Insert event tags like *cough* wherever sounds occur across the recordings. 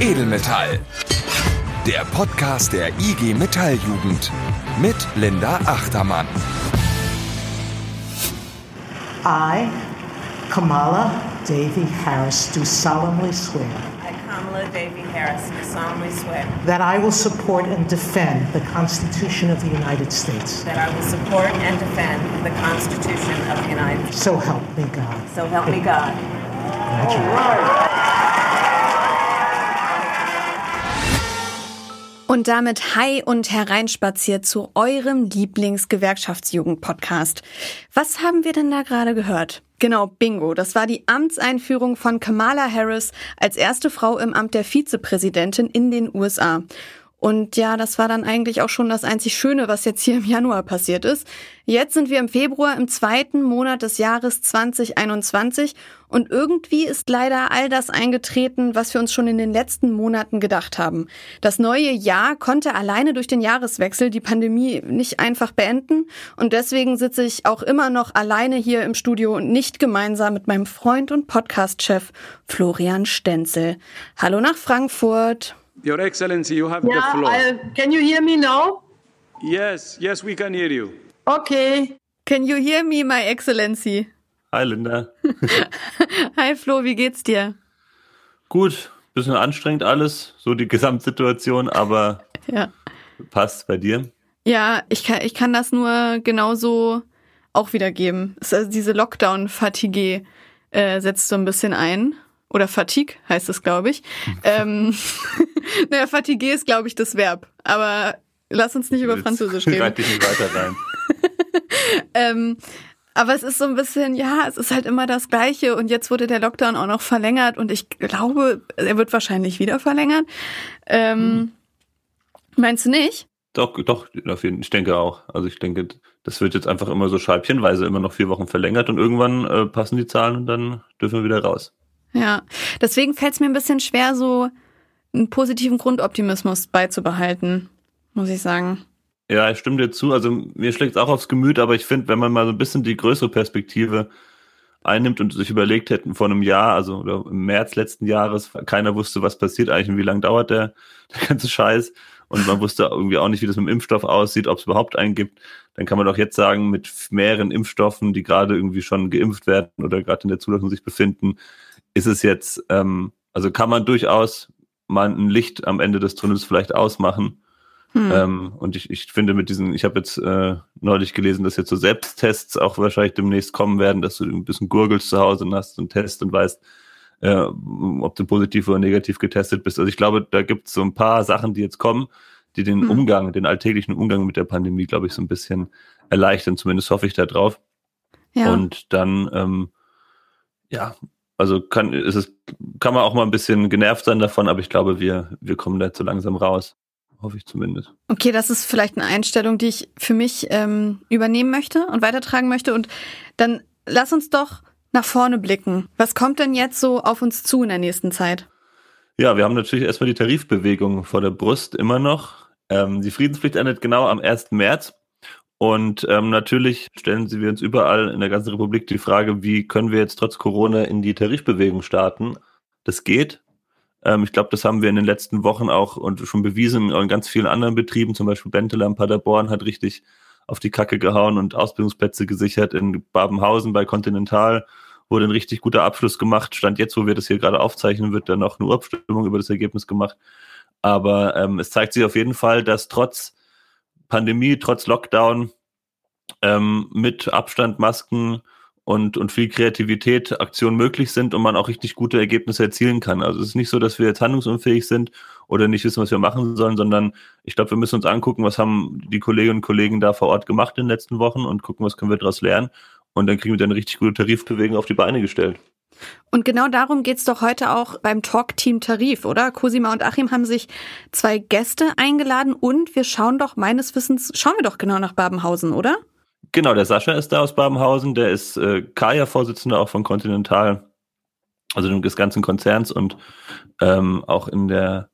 Edelmetall. Der Podcast der IG Metalljugend mit Linda Achtermann. I, Kamala Davy Harris, do solemnly swear I, Kamala Davy Harris, do solemnly swear that I will support and defend the Constitution of the United States. that I will support and defend the Constitution of the United States. So help me God. So help me God. Und damit hi und hereinspaziert zu eurem Lieblingsgewerkschaftsjugend-Podcast. Was haben wir denn da gerade gehört? Genau, Bingo. Das war die Amtseinführung von Kamala Harris als erste Frau im Amt der Vizepräsidentin in den USA. Und ja, das war dann eigentlich auch schon das einzig Schöne, was jetzt hier im Januar passiert ist. Jetzt sind wir im Februar im zweiten Monat des Jahres 2021 und irgendwie ist leider all das eingetreten, was wir uns schon in den letzten Monaten gedacht haben. Das neue Jahr konnte alleine durch den Jahreswechsel die Pandemie nicht einfach beenden und deswegen sitze ich auch immer noch alleine hier im Studio und nicht gemeinsam mit meinem Freund und Podcast-Chef Florian Stenzel. Hallo nach Frankfurt. Your Excellency, you have the Yeah, floor. I, can you hear me now? Yes, yes, we can hear you. Okay. Can you hear me, my excellency? Hi Linda. *laughs* Hi Flo, wie geht's dir? Gut, bisschen anstrengend alles, so die Gesamtsituation, aber *laughs* Ja. passt bei dir. Ja, ich kann, ich kann das nur genauso auch wiedergeben. Es ist Also diese Lockdown-Fatigue äh, setzt so ein bisschen ein. Oder Fatigue heißt es, glaube ich. *laughs* ähm, *laughs* naja, Fatigue ist, glaube ich, das Verb. Aber lass uns nicht über Jetzt Französisch reden. Reit dich nicht weiter rein. *laughs* Ähm, aber es ist so ein bisschen, ja, es ist halt immer das Gleiche und jetzt wurde der Lockdown auch noch verlängert und ich glaube, er wird wahrscheinlich wieder verlängert. Ähm, Meinst du nicht? Doch, doch, auf jeden ich denke auch. Also ich denke, das wird jetzt einfach immer so scheibchenweise immer noch vier Wochen verlängert und irgendwann äh, passen die Zahlen und dann dürfen wir wieder raus. Ja, deswegen fällt es mir ein bisschen schwer, so einen positiven Grundoptimismus beizubehalten, muss ich sagen. Ja, ich stimme dir zu. Also mir schlägt es auch aufs Gemüt, aber ich finde, wenn man mal so ein bisschen die größere Perspektive einnimmt und sich überlegt hätten vor einem Jahr, also oder im März letzten Jahres, keiner wusste, was passiert eigentlich und wie lange dauert der, *laughs* der ganze Scheiß. Und man wusste irgendwie auch nicht, wie das mit dem Impfstoff aussieht, ob es überhaupt einen gibt. Dann kann man doch jetzt sagen, mit mehreren Impfstoffen, die gerade irgendwie schon geimpft werden oder gerade in der Zulassung sich befinden, ist es jetzt, ähm, also kann man durchaus mal ein Licht am Ende des Tunnels vielleicht ausmachen. Hm. Ähm, und ich, ich finde mit diesen, ich habe jetzt äh, neulich gelesen, dass jetzt so Selbsttests auch wahrscheinlich demnächst kommen werden, dass du ein bisschen gurgelst zu Hause und hast einen Test und weißt, äh, ob du positiv oder negativ getestet bist. Also ich glaube, da gibt es so ein paar Sachen, die jetzt kommen, die den Hm. Umgang, den alltäglichen Umgang mit der Pandemie, glaube ich, so ein bisschen erleichtern. Zumindest hoffe ich da drauf. ja. Und dann, ähm, ja, also kann, ist es, kann man auch mal ein bisschen genervt sein davon, aber ich glaube, wir, wir kommen da so langsam raus. Hoffe ich zumindest. Okay, das ist vielleicht eine Einstellung, die ich für mich ähm, übernehmen möchte und weitertragen möchte. Und dann lass uns doch nach vorne blicken. Was kommt denn jetzt so auf uns zu in der nächsten Zeit? Ja, wir haben natürlich erstmal die Tarifbewegung vor der Brust immer noch. Ähm, die Friedenspflicht endet genau am 1. März. Und ähm, natürlich stellen sie wir uns überall in der ganzen Republik die Frage, wie können wir jetzt trotz Corona in die Tarifbewegung starten? Das geht. Ähm, ich glaube, das haben wir in den letzten Wochen auch und schon bewiesen in ganz vielen anderen Betrieben. Zum Beispiel Benteler in Paderborn hat richtig auf die Kacke gehauen und Ausbildungsplätze gesichert. In Babenhausen bei Continental wurde ein richtig guter Abschluss gemacht. Stand jetzt, wo wir das hier gerade aufzeichnen, wird dann noch eine Urabstimmung über das Ergebnis gemacht. Aber ähm, es zeigt sich auf jeden Fall, dass trotz Pandemie, trotz Lockdown, ähm, mit Abstand, Masken und, und viel Kreativität Aktionen möglich sind und man auch richtig gute Ergebnisse erzielen kann. Also es ist nicht so, dass wir jetzt handlungsunfähig sind oder nicht wissen, was wir machen sollen, sondern ich glaube, wir müssen uns angucken, was haben die Kolleginnen und Kollegen da vor Ort gemacht in den letzten Wochen und gucken, was können wir daraus lernen. Und dann kriegen wir dann richtig gute Tarifbewegung auf die Beine gestellt. Und genau darum geht's doch heute auch beim Talk-Team Tarif, oder? Cosima und Achim haben sich zwei Gäste eingeladen und wir schauen doch, meines Wissens, schauen wir doch genau nach Babenhausen, oder? Genau, der Sascha ist da aus Babenhausen, der ist äh, Kaya-Vorsitzender auch von Continental, also des ganzen Konzerns und ähm, auch in der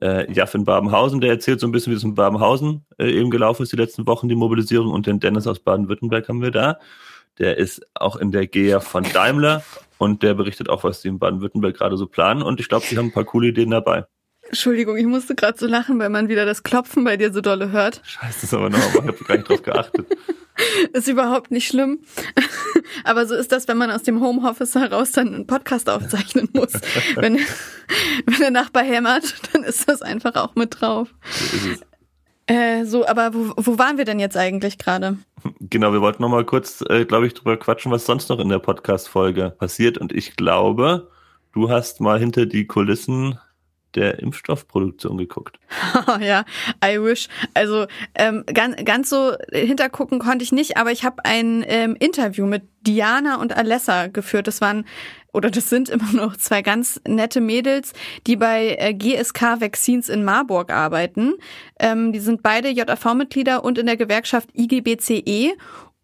äh, Jaff in Babenhausen, der erzählt so ein bisschen, wie es in Babenhausen äh, eben gelaufen ist die letzten Wochen, die Mobilisierung und den Dennis aus Baden-Württemberg haben wir da. Der ist auch in der GEA von Daimler und der berichtet auch, was die in Baden-Württemberg gerade so planen und ich glaube, die haben ein paar coole Ideen dabei. Entschuldigung, ich musste gerade so lachen, weil man wieder das Klopfen bei dir so dolle hört. Scheiße, das ist aber noch, ich habe gar nicht drauf geachtet. *laughs* Ist überhaupt nicht schlimm. *laughs* Aber so ist das, wenn man aus dem Homeoffice heraus dann einen Podcast aufzeichnen muss. *laughs* wenn, wenn der Nachbar hämmert, dann ist das einfach auch mit drauf. So ist es. Äh, so, aber wo, wo waren wir denn jetzt eigentlich gerade? Genau, wir wollten noch mal kurz, äh, glaube ich, drüber quatschen, was sonst noch in der Podcast-Folge passiert. Und ich glaube, du hast mal hinter die Kulissen der Impfstoffproduktion geguckt. Oh *laughs* ja, I wish. Also ähm, ganz, ganz so hintergucken konnte ich nicht, aber ich habe ein ähm, Interview mit Diana und Alessa geführt. Das waren oder das sind immer *laughs* noch zwei ganz nette Mädels, die bei äh, GSK Vaccines in Marburg arbeiten. Ähm, die sind beide JAV-Mitglieder und in der Gewerkschaft IGBCE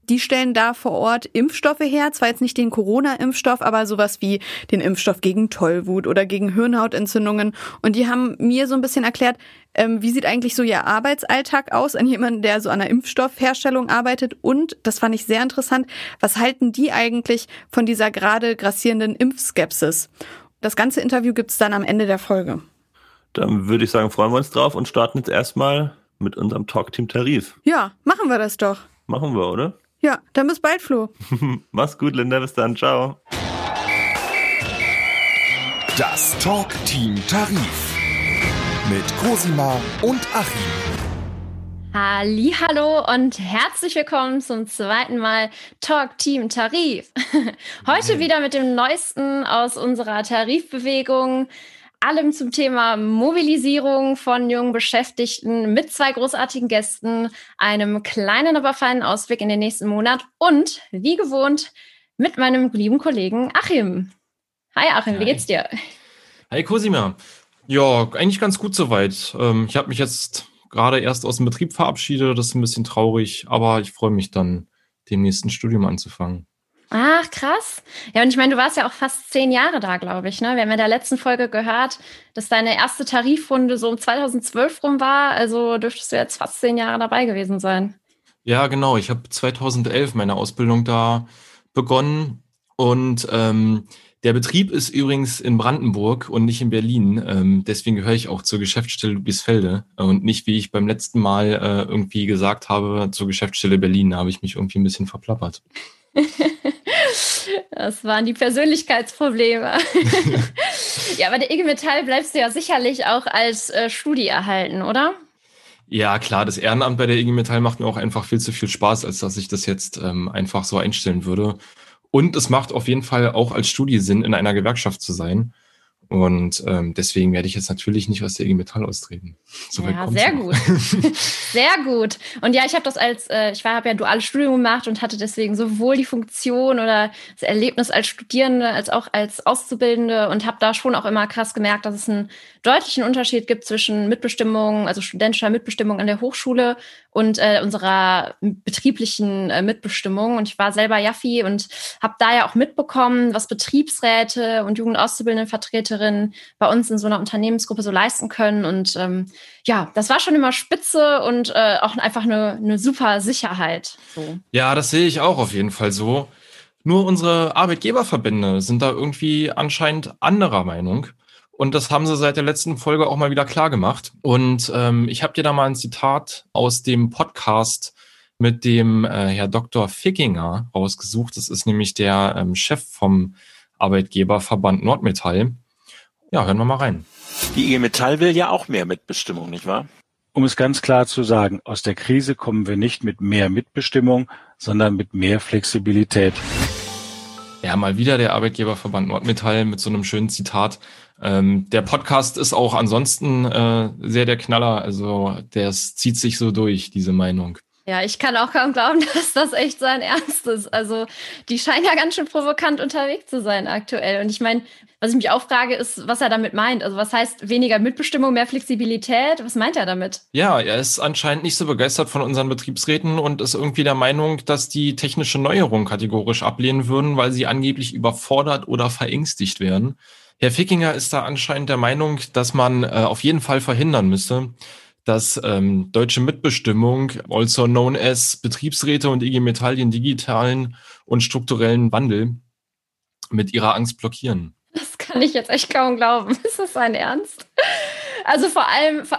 die stellen da vor Ort Impfstoffe her, zwar jetzt nicht den Corona-Impfstoff, aber sowas wie den Impfstoff gegen Tollwut oder gegen Hirnhautentzündungen. Und die haben mir so ein bisschen erklärt, ähm, wie sieht eigentlich so ihr Arbeitsalltag aus an jemanden, der so an einer Impfstoffherstellung arbeitet. Und, das fand ich sehr interessant, was halten die eigentlich von dieser gerade grassierenden Impfskepsis? Das ganze Interview gibt's dann am Ende der Folge. Dann würde ich sagen, freuen wir uns drauf und starten jetzt erstmal mit unserem Talk-Team Tarif. Ja, machen wir das doch. Machen wir, oder? Ja, dann bis bald, Flo. *laughs* Mach's gut, Linda. Bis dann. Ciao. Das Talk-Team Tarif. Mit Cosima und Achim. Hallo und herzlich willkommen zum zweiten Mal Talk Team Tarif. *laughs* Heute wieder mit dem neuesten aus unserer Tarifbewegung, allem zum Thema Mobilisierung von jungen Beschäftigten mit zwei großartigen Gästen, einem kleinen, aber feinen Ausblick in den nächsten Monat und wie gewohnt mit meinem lieben Kollegen Achim. Hi Achim, wie geht's dir? Hi Cosima. Ja, eigentlich ganz gut soweit. Ähm, ich habe mich jetzt gerade erst aus dem Betrieb verabschiedet. Das ist ein bisschen traurig, aber ich freue mich dann, dem nächsten Studium anzufangen. Ach, krass. Ja, und ich meine, du warst ja auch fast zehn Jahre da, glaube ich. Ne? Wir haben in der letzten Folge gehört, dass deine erste Tarifrunde so um 2012 rum war. Also dürftest du jetzt fast zehn Jahre dabei gewesen sein. Ja, genau. Ich habe 2011 meine Ausbildung da begonnen und ähm, der Betrieb ist übrigens in Brandenburg und nicht in Berlin. Ähm, deswegen gehöre ich auch zur Geschäftsstelle Ludwigsfelde und nicht, wie ich beim letzten Mal äh, irgendwie gesagt habe, zur Geschäftsstelle Berlin. Da habe ich mich irgendwie ein bisschen verplappert. *laughs* Das waren die Persönlichkeitsprobleme. *laughs* ja, aber der IG Metall bleibst du ja sicherlich auch als äh, Studi erhalten, oder? Ja, klar, das Ehrenamt bei der IG Metall macht mir auch einfach viel zu viel Spaß, als dass ich das jetzt ähm, einfach so einstellen würde. Und es macht auf jeden Fall auch als Studie Sinn, in einer Gewerkschaft zu sein. Und ähm, deswegen werde ich jetzt natürlich nicht aus der IG Metall austreten. So ja, sehr gut. *laughs* sehr gut. Und ja, ich habe das als, äh, ich habe ja duales Studium gemacht und hatte deswegen sowohl die Funktion oder das Erlebnis als Studierende als auch als Auszubildende und habe da schon auch immer krass gemerkt, dass es einen deutlichen Unterschied gibt zwischen Mitbestimmung, also studentischer Mitbestimmung an der Hochschule und äh, unserer betrieblichen äh, Mitbestimmung. Und ich war selber Jaffi und habe da ja auch mitbekommen, was Betriebsräte und Jugendauszubildendenvertreterinnen bei uns in so einer Unternehmensgruppe so leisten können. Und ähm, ja, das war schon immer spitze und äh, auch einfach eine, eine super Sicherheit. So. Ja, das sehe ich auch auf jeden Fall so. Nur unsere Arbeitgeberverbände sind da irgendwie anscheinend anderer Meinung. Und das haben sie seit der letzten Folge auch mal wieder klar gemacht. Und ähm, ich habe dir da mal ein Zitat aus dem Podcast mit dem äh, Herr Dr. Fickinger rausgesucht. Das ist nämlich der ähm, Chef vom Arbeitgeberverband Nordmetall. Ja, hören wir mal rein. Die IG Metall will ja auch mehr Mitbestimmung, nicht wahr? Um es ganz klar zu sagen, aus der Krise kommen wir nicht mit mehr Mitbestimmung, sondern mit mehr Flexibilität. Ja, mal wieder der Arbeitgeberverband Nordmetall mit so einem schönen Zitat. Ähm, der Podcast ist auch ansonsten äh, sehr der Knaller. Also der zieht sich so durch, diese Meinung. Ja, ich kann auch kaum glauben, *laughs* dass das echt sein Ernst ist. Also die scheinen ja ganz schön provokant unterwegs zu sein aktuell. Und ich meine, was ich mich auch frage, ist, was er damit meint. Also was heißt weniger Mitbestimmung, mehr Flexibilität? Was meint er damit? Ja, er ist anscheinend nicht so begeistert von unseren Betriebsräten und ist irgendwie der Meinung, dass die technische Neuerung kategorisch ablehnen würden, weil sie angeblich überfordert oder verängstigt werden. Herr Fickinger ist da anscheinend der Meinung, dass man äh, auf jeden Fall verhindern müsse, dass ähm, deutsche Mitbestimmung, also known as Betriebsräte und IG Metall, den digitalen und strukturellen Wandel mit ihrer Angst blockieren. Das kann ich jetzt echt kaum glauben. *laughs* Ist das sein Ernst? Also vor allem, vor,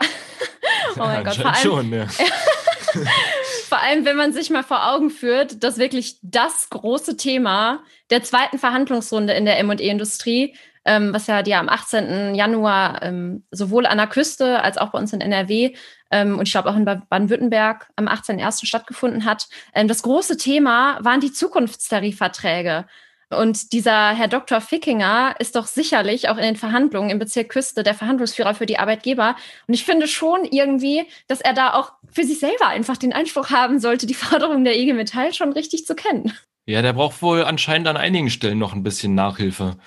oh mein Gott, vor allem, schon, ja. *laughs* vor allem, wenn man sich mal vor Augen führt, dass wirklich das große Thema der zweiten Verhandlungsrunde in der M&E-Industrie, ähm, was ja die am 18. Januar ähm, sowohl an der Küste als auch bei uns in NRW ähm, und ich glaube auch in Baden-Württemberg am 18.01. stattgefunden hat. Ähm, das große Thema waren die Zukunftstarifverträge. Und dieser Herr Dr. Fickinger ist doch sicherlich auch in den Verhandlungen im Bezirk Küste der Verhandlungsführer für die Arbeitgeber. Und ich finde schon irgendwie, dass er da auch für sich selber einfach den Anspruch haben sollte, die Forderungen der IG Metall schon richtig zu kennen. Ja, der braucht wohl anscheinend an einigen Stellen noch ein bisschen Nachhilfe.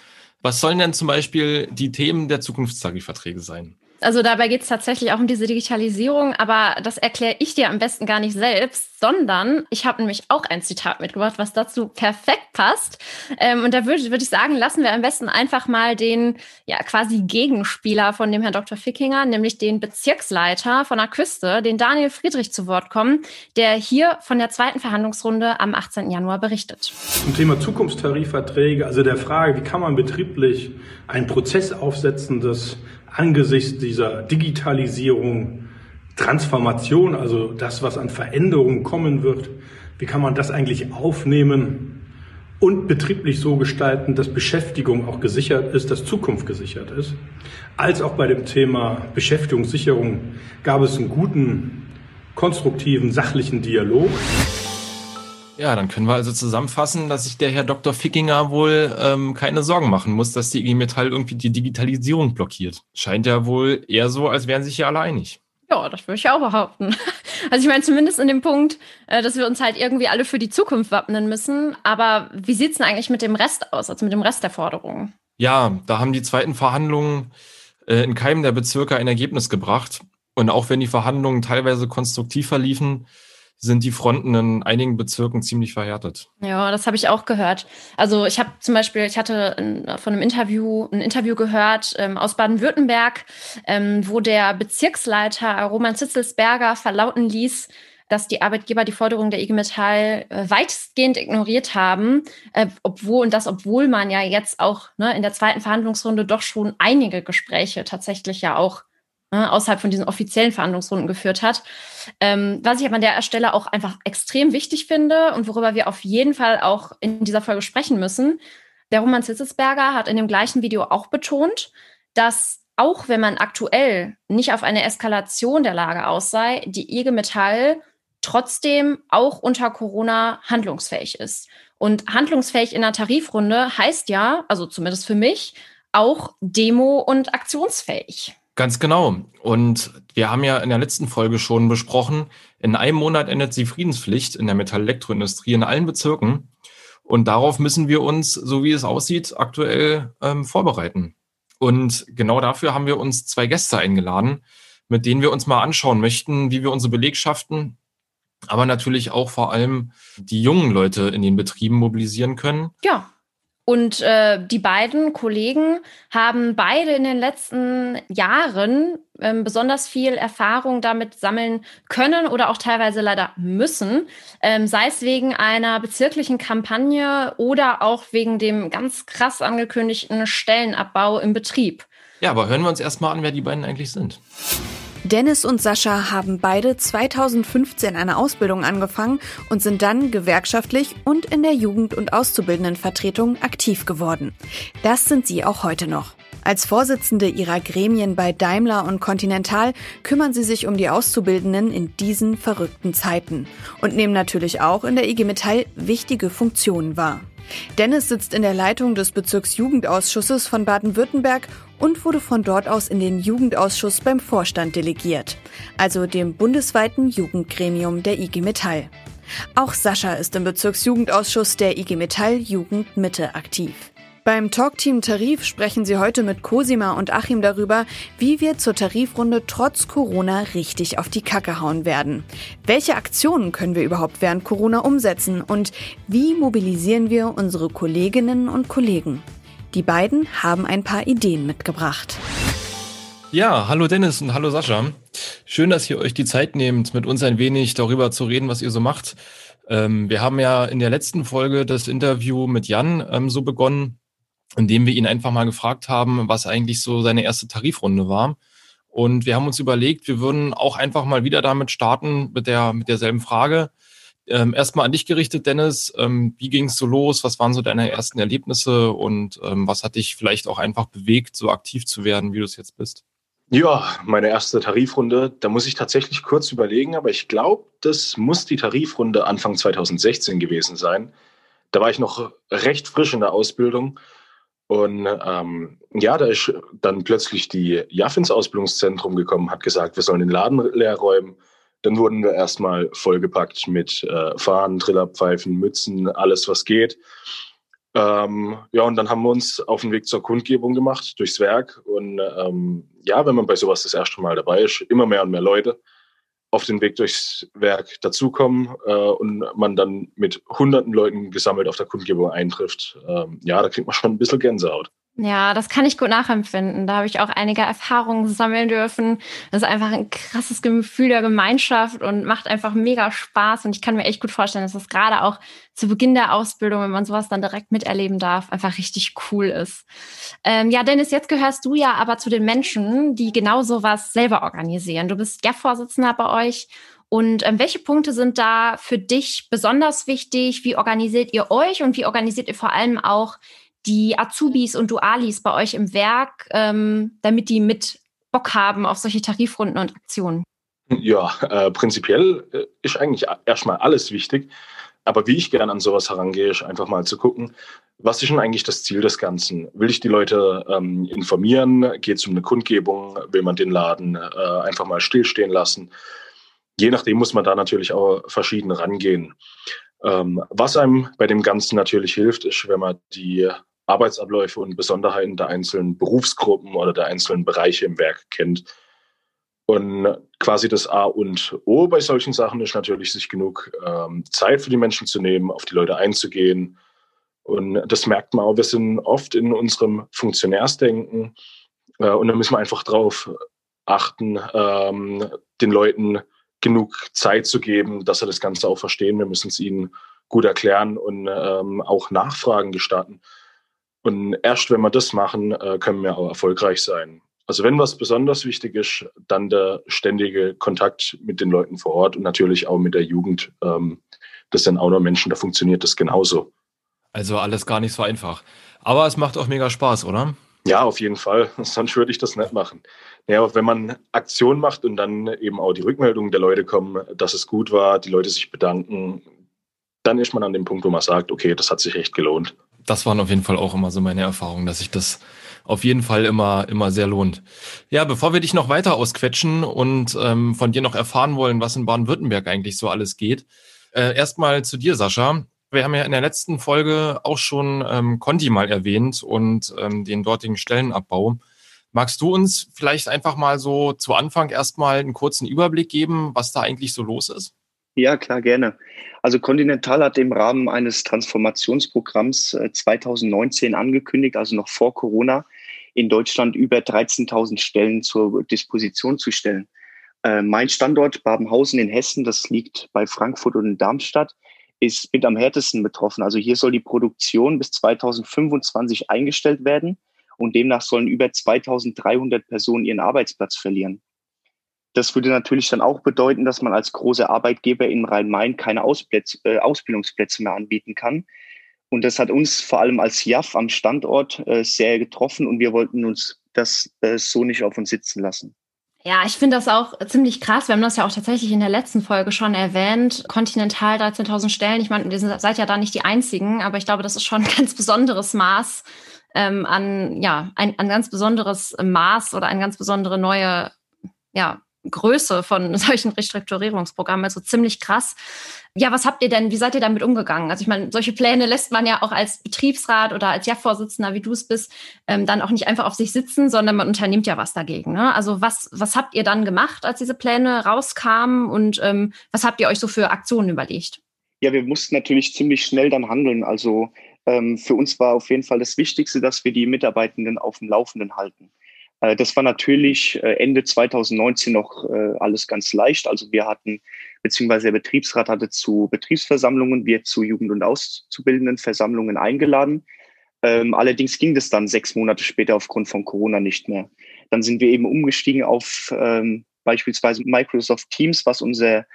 Was sollen denn zum Beispiel die Themen der Zukunftstarifverträge sein? Also dabei geht es tatsächlich auch um diese Digitalisierung, aber das erkläre ich dir am besten gar nicht selbst, sondern ich habe nämlich auch ein Zitat mitgebracht, was dazu perfekt passt. Ähm, und da würde würd ich sagen, lassen wir am besten einfach mal den ja quasi Gegenspieler von dem Herrn Dr. Fickinger, nämlich den Bezirksleiter von der Küste, den Daniel Friedrich, zu Wort kommen, der hier von der zweiten Verhandlungsrunde am 18. Januar berichtet. Zum Thema Zukunftstarifverträge, also der Frage, wie kann man betrieblich einen Prozess aufsetzen, das angesichts dieser Digitalisierung, Transformation, also das, was an Veränderungen kommen wird, wie kann man das eigentlich aufnehmen und betrieblich so gestalten, dass Beschäftigung auch gesichert ist, dass Zukunft gesichert ist. Als auch bei dem Thema Beschäftigungssicherung gab es einen guten, konstruktiven, sachlichen Dialog. Ja, dann können wir also zusammenfassen, dass sich der Herr Dr. Fickinger wohl ähm, keine Sorgen machen muss, dass die IG Metall irgendwie die Digitalisierung blockiert. Scheint ja wohl eher so, als wären sich ja alle einig. Ja, das würde ich auch behaupten. *laughs* Also ich meine, zumindest in dem Punkt, äh, dass wir uns halt irgendwie alle für die Zukunft wappnen müssen. Aber wie sieht's denn eigentlich mit dem Rest aus, also mit dem Rest der Forderungen? Ja, da haben die zweiten Verhandlungen äh, in keinem der Bezirke ein Ergebnis gebracht. Und auch wenn die Verhandlungen teilweise konstruktiv verliefen, sind die Fronten in einigen Bezirken ziemlich verhärtet. Ja, das habe ich auch gehört. Also ich habe zum Beispiel, ich hatte in, von einem Interview ein Interview gehört ähm, aus Baden-Württemberg, ähm, wo der Bezirksleiter Roman Zitzelsberger verlauten ließ, dass die Arbeitgeber die Forderungen der IG Metall äh, weitestgehend ignoriert haben, äh, obwohl und das, obwohl man ja jetzt auch ne, in der zweiten Verhandlungsrunde doch schon einige Gespräche tatsächlich ja auch außerhalb von diesen offiziellen Verhandlungsrunden geführt hat. Ähm, was ich aber an der Stelle auch einfach extrem wichtig finde und worüber wir auf jeden Fall auch in dieser Folge sprechen müssen. Der Roman Zitzelsberger hat in dem gleichen Video auch betont, dass auch wenn man aktuell nicht auf eine Eskalation der Lage aus sei, die IG Metall trotzdem auch unter Corona handlungsfähig ist. Und handlungsfähig in der Tarifrunde heißt ja, also zumindest für mich, auch demo- und aktionsfähig. Ganz genau. Und wir haben ja in der letzten Folge schon besprochen, in einem Monat endet die Friedenspflicht in der Metall-Elektroindustrie in allen Bezirken. Und darauf müssen wir uns, so wie es aussieht, aktuell ähm, vorbereiten. Und genau dafür haben wir uns zwei Gäste eingeladen, mit denen wir uns mal anschauen möchten, wie wir unsere Belegschaften, aber natürlich auch vor allem die jungen Leute in den Betrieben mobilisieren können. Ja, und äh, die beiden Kollegen haben beide in den letzten Jahren ähm, besonders viel Erfahrung damit sammeln können oder auch teilweise leider müssen, ähm, sei es wegen einer bezirklichen Kampagne oder auch wegen dem ganz krass angekündigten Stellenabbau im Betrieb. Ja, aber hören wir uns erstmal an, wer die beiden eigentlich sind. Dennis und Sascha haben beide 2015 eine Ausbildung angefangen und sind dann gewerkschaftlich und in der Jugend- und Auszubildendenvertretung aktiv geworden. Das sind sie auch heute noch. Als Vorsitzende ihrer Gremien bei Daimler und Continental kümmern sie sich um die Auszubildenden in diesen verrückten Zeiten und nehmen natürlich auch in der IG Metall wichtige Funktionen wahr. Dennis sitzt in der Leitung des Bezirksjugendausschusses von Baden-Württemberg und wurde von dort aus in den Jugendausschuss beim Vorstand delegiert, also dem bundesweiten Jugendgremium der IG Metall. Auch Sascha ist im Bezirksjugendausschuss der IG Metall Jugend Mitte aktiv. Beim Talkteam Tarif sprechen Sie heute mit Cosima und Achim darüber, wie wir zur Tarifrunde trotz Corona richtig auf die Kacke hauen werden. Welche Aktionen können wir überhaupt während Corona umsetzen und wie mobilisieren wir unsere Kolleginnen und Kollegen? Die beiden haben ein paar Ideen mitgebracht. Ja, hallo Dennis und hallo Sascha. Schön, dass ihr euch die Zeit nehmt, mit uns ein wenig darüber zu reden, was ihr so macht. Ähm, wir haben ja in der letzten Folge das Interview mit Jan ähm, so begonnen, indem wir ihn einfach mal gefragt haben, was eigentlich so seine erste Tarifrunde war. Und wir haben uns überlegt, wir würden auch einfach mal wieder damit starten mit der mit derselben Frage. Ähm, erstmal an dich gerichtet, Dennis. Ähm, wie ging es so los? Was waren so deine ersten Erlebnisse und ähm, was hat dich vielleicht auch einfach bewegt, so aktiv zu werden, wie du es jetzt bist? Ja, meine erste Tarifrunde, da muss ich tatsächlich kurz überlegen, aber ich glaube, das muss die Tarifrunde Anfang 2016 gewesen sein. Da war ich noch recht frisch in der Ausbildung. Und ähm, ja, da ist dann plötzlich die JAF ins Ausbildungszentrum gekommen, hat gesagt, wir sollen den Laden leer räumen. Dann wurden wir erstmal vollgepackt mit äh, Fahnen, Trillerpfeifen, Mützen, alles was geht. Ähm, ja, und dann haben wir uns auf den Weg zur Kundgebung gemacht, durchs Werk. Und ähm, ja, wenn man bei sowas das erste Mal dabei ist, immer mehr und mehr Leute auf den Weg durchs Werk dazukommen äh, und man dann mit hunderten Leuten gesammelt auf der Kundgebung eintrifft. Ähm, ja, da kriegt man schon ein bisschen Gänsehaut. Ja, das kann ich gut nachempfinden. Da habe ich auch einige Erfahrungen sammeln dürfen. Das ist einfach ein krasses Gefühl der Gemeinschaft und macht einfach mega Spaß. Und ich kann mir echt gut vorstellen, dass das gerade auch zu Beginn der Ausbildung, wenn man sowas dann direkt miterleben darf, einfach richtig cool ist. Ähm, ja, Dennis, jetzt gehörst du ja aber zu den Menschen, die genau sowas selber organisieren. Du bist ja Vorsitzender bei euch. Und ähm, welche Punkte sind da für dich besonders wichtig? Wie organisiert ihr euch und wie organisiert ihr vor allem auch die Azubis und Dualis bei euch im Werk, ähm, damit die mit Bock haben auf solche Tarifrunden und Aktionen? Ja, äh, prinzipiell äh, ist eigentlich erstmal alles wichtig. Aber wie ich gerne an sowas herangehe, ist einfach mal zu gucken, was ist denn eigentlich das Ziel des Ganzen? Will ich die Leute ähm, informieren? Geht es um eine Kundgebung? Will man den Laden äh, einfach mal stillstehen lassen? Je nachdem muss man da natürlich auch verschieden rangehen. Ähm, was einem bei dem Ganzen natürlich hilft, ist, wenn man die Arbeitsabläufe und Besonderheiten der einzelnen Berufsgruppen oder der einzelnen Bereiche im Werk kennt. Und quasi das A und O bei solchen Sachen ist natürlich, sich genug ähm, Zeit für die Menschen zu nehmen, auf die Leute einzugehen. Und das merkt man auch, wir sind oft in unserem Funktionärsdenken. Äh, und da müssen wir einfach drauf achten, ähm, den Leuten genug Zeit zu geben, dass sie das Ganze auch verstehen. Wir müssen es ihnen gut erklären und ähm, auch Nachfragen gestatten. Und erst wenn wir das machen, äh, können wir auch erfolgreich sein. Also wenn was besonders wichtig ist, dann der ständige Kontakt mit den Leuten vor Ort und natürlich auch mit der Jugend. Ähm, das sind auch noch Menschen, da funktioniert das genauso. Also alles gar nicht so einfach. Aber es macht auch mega Spaß, oder? Ja, auf jeden Fall. *laughs* Sonst würde ich das nicht machen. Ja, wenn man Aktionen macht und dann eben auch die Rückmeldungen der Leute kommen, dass es gut war, die Leute sich bedanken, dann ist man an dem Punkt, wo man sagt, okay, das hat sich echt gelohnt das waren auf jeden Fall auch immer so meine Erfahrungen, dass sich das auf jeden Fall immer, immer sehr lohnt. Ja, bevor wir dich noch weiter ausquetschen und ähm, von dir noch erfahren wollen, was in Baden-Württemberg eigentlich so alles geht, äh, erstmal zu dir, Sascha. Wir haben ja in der letzten Folge auch schon ähm, Conti mal erwähnt und ähm, den dortigen Stellenabbau. Magst du uns vielleicht einfach mal so zu Anfang erstmal einen kurzen Überblick geben, was da eigentlich so los ist? Ja, klar, gerne. Also Continental hat im Rahmen eines Transformationsprogramms 2019 äh, angekündigt, also noch vor Corona, in Deutschland über 13.000 Stellen zur Disposition zu stellen. Äh, mein Standort Babenhausen in Hessen, das liegt bei Frankfurt und in Darmstadt, ist mit am härtesten betroffen. Also hier soll die Produktion bis 2025 eingestellt werden und demnach sollen über 2300 Personen ihren Arbeitsplatz verlieren. Das würde natürlich dann auch bedeuten, dass man als großer Arbeitgeber in Rhein-Main keine Ausplätze, äh, Ausbildungsplätze mehr anbieten kann. Und das hat uns vor allem als JAF am Standort äh, sehr getroffen und wir wollten uns das äh, so nicht auf uns sitzen lassen. Ja, ich finde das auch ziemlich krass. Wir haben das ja auch tatsächlich in der letzten Folge schon erwähnt. Continental 13.000 Stellen. Ich meine, ihr seid ja da nicht die Einzigen, aber ich glaube, das ist schon ein ganz besonderes Maß ähm, an, ja, ein, ein ganz besonderes Maß oder eine ganz besondere neue, ja, Größe von *laughs* solchen Restrukturierungsprogrammen, also ziemlich krass. Ja, was habt ihr denn, wie seid ihr damit umgegangen? Also ich meine, solche Pläne lässt man ja auch als Betriebsrat oder als JAF-Vorsitzender, wie du es bist, ähm, dann auch nicht einfach auf sich sitzen, sondern man unternimmt ja was dagegen. Ne? Also was, was habt ihr dann gemacht, als diese Pläne rauskamen und ähm, was habt ihr euch so für Aktionen überlegt? Ja, wir mussten natürlich ziemlich schnell dann handeln. Also ähm, für uns war auf jeden Fall das Wichtigste, dass wir die Mitarbeitenden auf dem Laufenden halten. Äh, das war natürlich äh, Ende 2019 noch äh, alles ganz leicht. Also wir hatten, beziehungsweise der Betriebsrat hatte zu Betriebsversammlungen, wir zu Jugend- und Auszubildendenversammlungen eingeladen. Ähm, allerdings ging das dann sechs Monate später aufgrund von Corona nicht mehr. Dann sind wir eben umgestiegen auf ähm, beispielsweise Microsoft Teams, was unser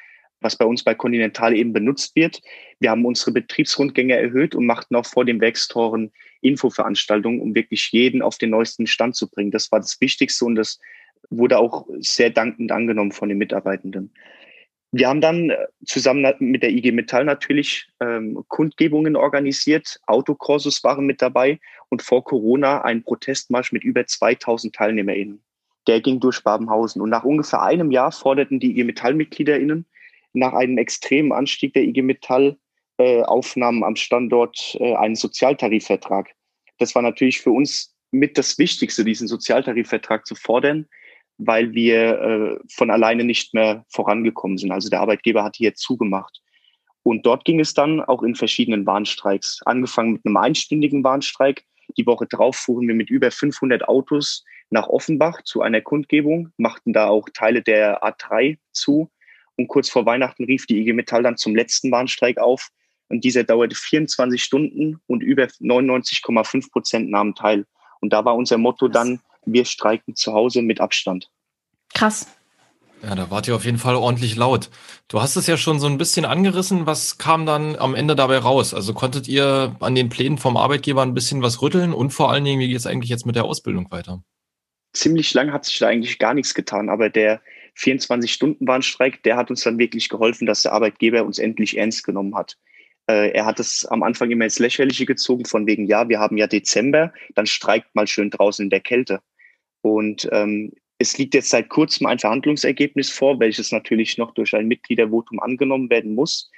was bei uns bei Continental eben benutzt wird. Wir haben unsere Betriebsrundgänge erhöht und machten auch vor den Werkstoren Infoveranstaltungen, um wirklich jeden auf den neuesten Stand zu bringen. Das war das Wichtigste und das wurde auch sehr dankend angenommen von den Mitarbeitenden. Wir haben dann äh, zusammen mit der IG Metall natürlich ähm, Kundgebungen organisiert. Autokursus waren mit dabei und vor Corona ein Protestmarsch mit über 2000 TeilnehmerInnen. Der ging durch Babenhausen. Und nach ungefähr einem Jahr forderten die IG Metall-MitgliederInnen nach einem extremen Anstieg der IG Metall Aufnahmen am Standort äh, einen Sozialtarifvertrag. Das war natürlich für uns mit das Wichtigste, diesen Sozialtarifvertrag zu fordern, weil wir äh, von alleine nicht mehr vorangekommen sind. Also der Arbeitgeber hat hier zugemacht. Und dort ging es dann auch in verschiedenen Warnstreiks. Angefangen mit einem einstündigen Warnstreik. Die Woche drauf fuhren wir mit über 500 Autos nach Offenbach zu einer Kundgebung, machten da auch Teile der A3 zu und kurz vor Weihnachten rief die IG Metall dann zum letzten Warnstreik auf. Und dieser dauerte 24 Stunden und über 99,5 Prozent nahmen teil. Und da war unser Motto dann, wir streiken zu Hause mit Abstand. Krass. Ja, da wart ihr auf jeden Fall ordentlich laut. Du hast es ja schon so ein bisschen angerissen. Was kam dann am Ende dabei raus? Also konntet ihr an den Plänen vom Arbeitgeber ein bisschen was rütteln und vor allen Dingen, wie geht es eigentlich jetzt mit der Ausbildung weiter? Ziemlich lang hat sich da eigentlich gar nichts getan, aber der 24-Stunden-Warnstreik, der hat uns dann wirklich geholfen, dass der Arbeitgeber uns endlich ernst genommen hat. Äh, er hat es am Anfang immer ins Lächerliche gezogen, von wegen, ja, wir haben ja Dezember, dann streikt mal schön draußen in der Kälte. Und ähm, es liegt jetzt seit kurzem ein Verhandlungsergebnis vor, welches natürlich noch durch ein Mitgliedervotum angenommen werden muss.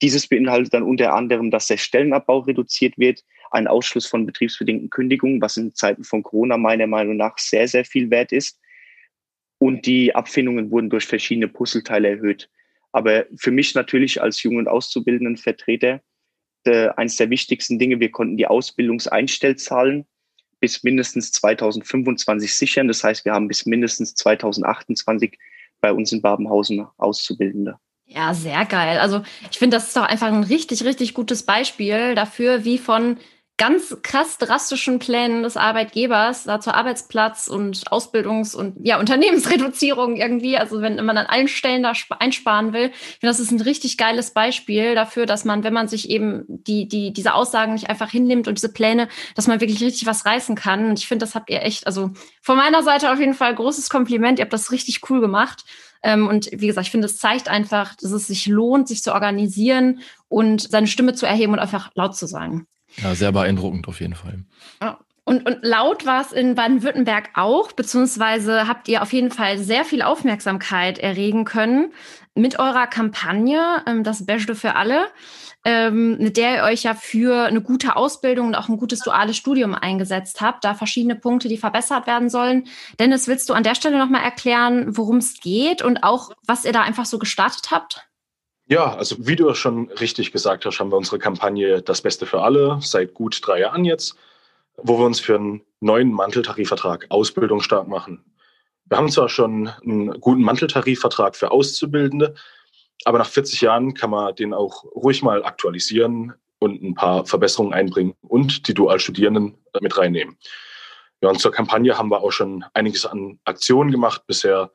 Dieses beinhaltet dann unter anderem, dass der Stellenabbau reduziert wird, ein Ausschluss von betriebsbedingten Kündigungen, was in Zeiten von Corona meiner Meinung nach sehr, sehr viel wert ist und die Abfindungen wurden durch verschiedene Puzzleteile erhöht. Aber für mich natürlich als jungen und auszubildenden Vertreter äh, eines der wichtigsten Dinge, wir konnten die Ausbildungseinstellzahlen bis mindestens 2025 sichern. Das heißt, wir haben bis mindestens 2028 bei uns in Babenhausen Auszubildende. Ja, sehr geil. Also ich finde, das ist doch einfach ein richtig, richtig gutes Beispiel dafür, wie von ganz krass drastischen Plänen des Arbeitgebers da zur Arbeitsplatz- und Ausbildungs- und ja, Unternehmensreduzierung irgendwie, also wenn man an allen Stellen da einsparen will, ich finde, das ist ein richtig geiles Beispiel dafür, dass man, wenn man sich eben die, die, diese Aussagen nicht einfach hinnimmt und diese Pläne, dass man wirklich richtig was reißen kann. Und ich finde, das habt ihr echt, also von meiner Seite auf jeden Fall großes Kompliment. Ihr habt das richtig cool gemacht. Ähm, und wie gesagt, ich finde, es zeigt einfach, dass es sich lohnt, sich zu organisieren und seine Stimme zu erheben und einfach laut zu sagen. Ja, sehr beeindruckend auf jeden Fall. Ja. Und, und laut war es in Baden-Württemberg auch, beziehungsweise habt ihr auf jeden Fall sehr viel Aufmerksamkeit erregen können mit eurer Kampagne, ähm, das Beste für alle, ähm, mit der ihr euch ja für eine gute Ausbildung und auch ein gutes duales Studium eingesetzt habt. Da verschiedene Punkte, die verbessert werden sollen. Dennis, willst du an der Stelle nochmal erklären, worum es geht und auch, was ihr da einfach so gestartet habt? Ja, also wie du schon richtig gesagt hast, haben wir unsere Kampagne Das Beste für alle seit gut drei Jahren jetzt, wo wir uns für einen neuen Manteltarifvertrag Ausbildung stark machen. Wir haben zwar schon einen guten Manteltarifvertrag für Auszubildende, aber nach 40 Jahren kann man den auch ruhig mal aktualisieren und ein paar Verbesserungen einbringen und die Dualstudierenden mit reinnehmen. Ja, und zur Kampagne haben wir auch schon einiges an Aktionen gemacht bisher.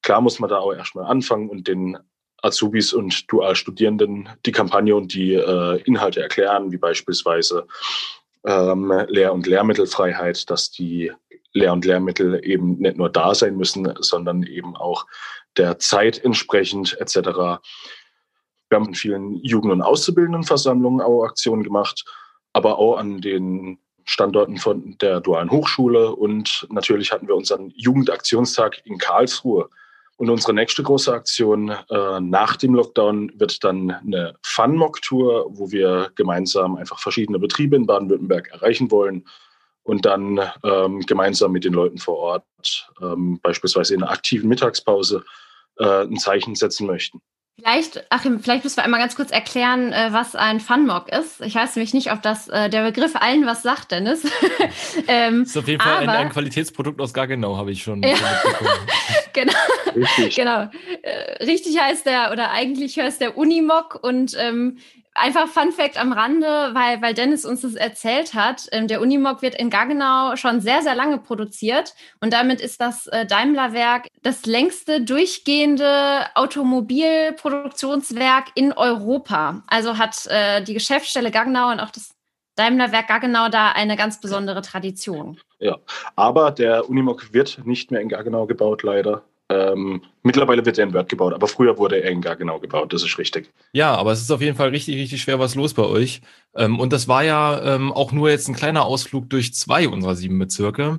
Klar muss man da auch erstmal anfangen und den Azubis und Dualstudierenden die Kampagne und die äh, Inhalte erklären, wie beispielsweise ähm, Lehr- und Lehrmittelfreiheit, dass die Lehr- und Lehrmittel eben nicht nur da sein müssen, sondern eben auch der Zeit entsprechend etc. Wir haben in vielen Jugend- und Auszubildendenversammlungen auch Aktionen gemacht, aber auch an den Standorten von der Dualen Hochschule und natürlich hatten wir unseren Jugendaktionstag in Karlsruhe und unsere nächste große Aktion äh, nach dem Lockdown wird dann eine Fun-Mock-Tour, wo wir gemeinsam einfach verschiedene Betriebe in Baden-Württemberg erreichen wollen und dann ähm, gemeinsam mit den Leuten vor Ort, ähm, beispielsweise in einer aktiven Mittagspause, äh, ein Zeichen setzen möchten. Vielleicht, Achim, vielleicht müssen wir einmal ganz kurz erklären, äh, was ein Funmock ist. Ich weiß nämlich nicht, ob das äh, der Begriff allen was sagt, Dennis. *laughs* ähm, ist auf jeden Fall aber, ein, ein, Qualitätsprodukt aus Gargenau, habe ich schon. Ja. *laughs* genau. Richtig. genau. Äh, richtig heißt der, oder eigentlich heißt der Unimog und ähm, einfach Fun Fact am Rande, weil, weil Dennis uns das erzählt hat. Ähm, der Unimog wird in Gaggenau schon sehr, sehr lange produziert und damit ist das äh, Daimler-Werk das längste durchgehende Automobilproduktionswerk in Europa. Also hat äh, die Geschäftsstelle Gaggenau und auch das Daimler-Werk Gaggenau da eine ganz besondere Tradition. Ja, aber der Unimog wird nicht mehr in Gaggenau gebaut, leider. Ähm, mittlerweile wird er in Wörth gebaut, aber früher wurde er in Gaggenau gebaut, das ist richtig. Ja, aber es ist auf jeden Fall richtig, richtig schwer was los bei euch. Ähm, und das war ja ähm, auch nur jetzt ein kleiner Ausflug durch zwei unserer sieben Bezirke.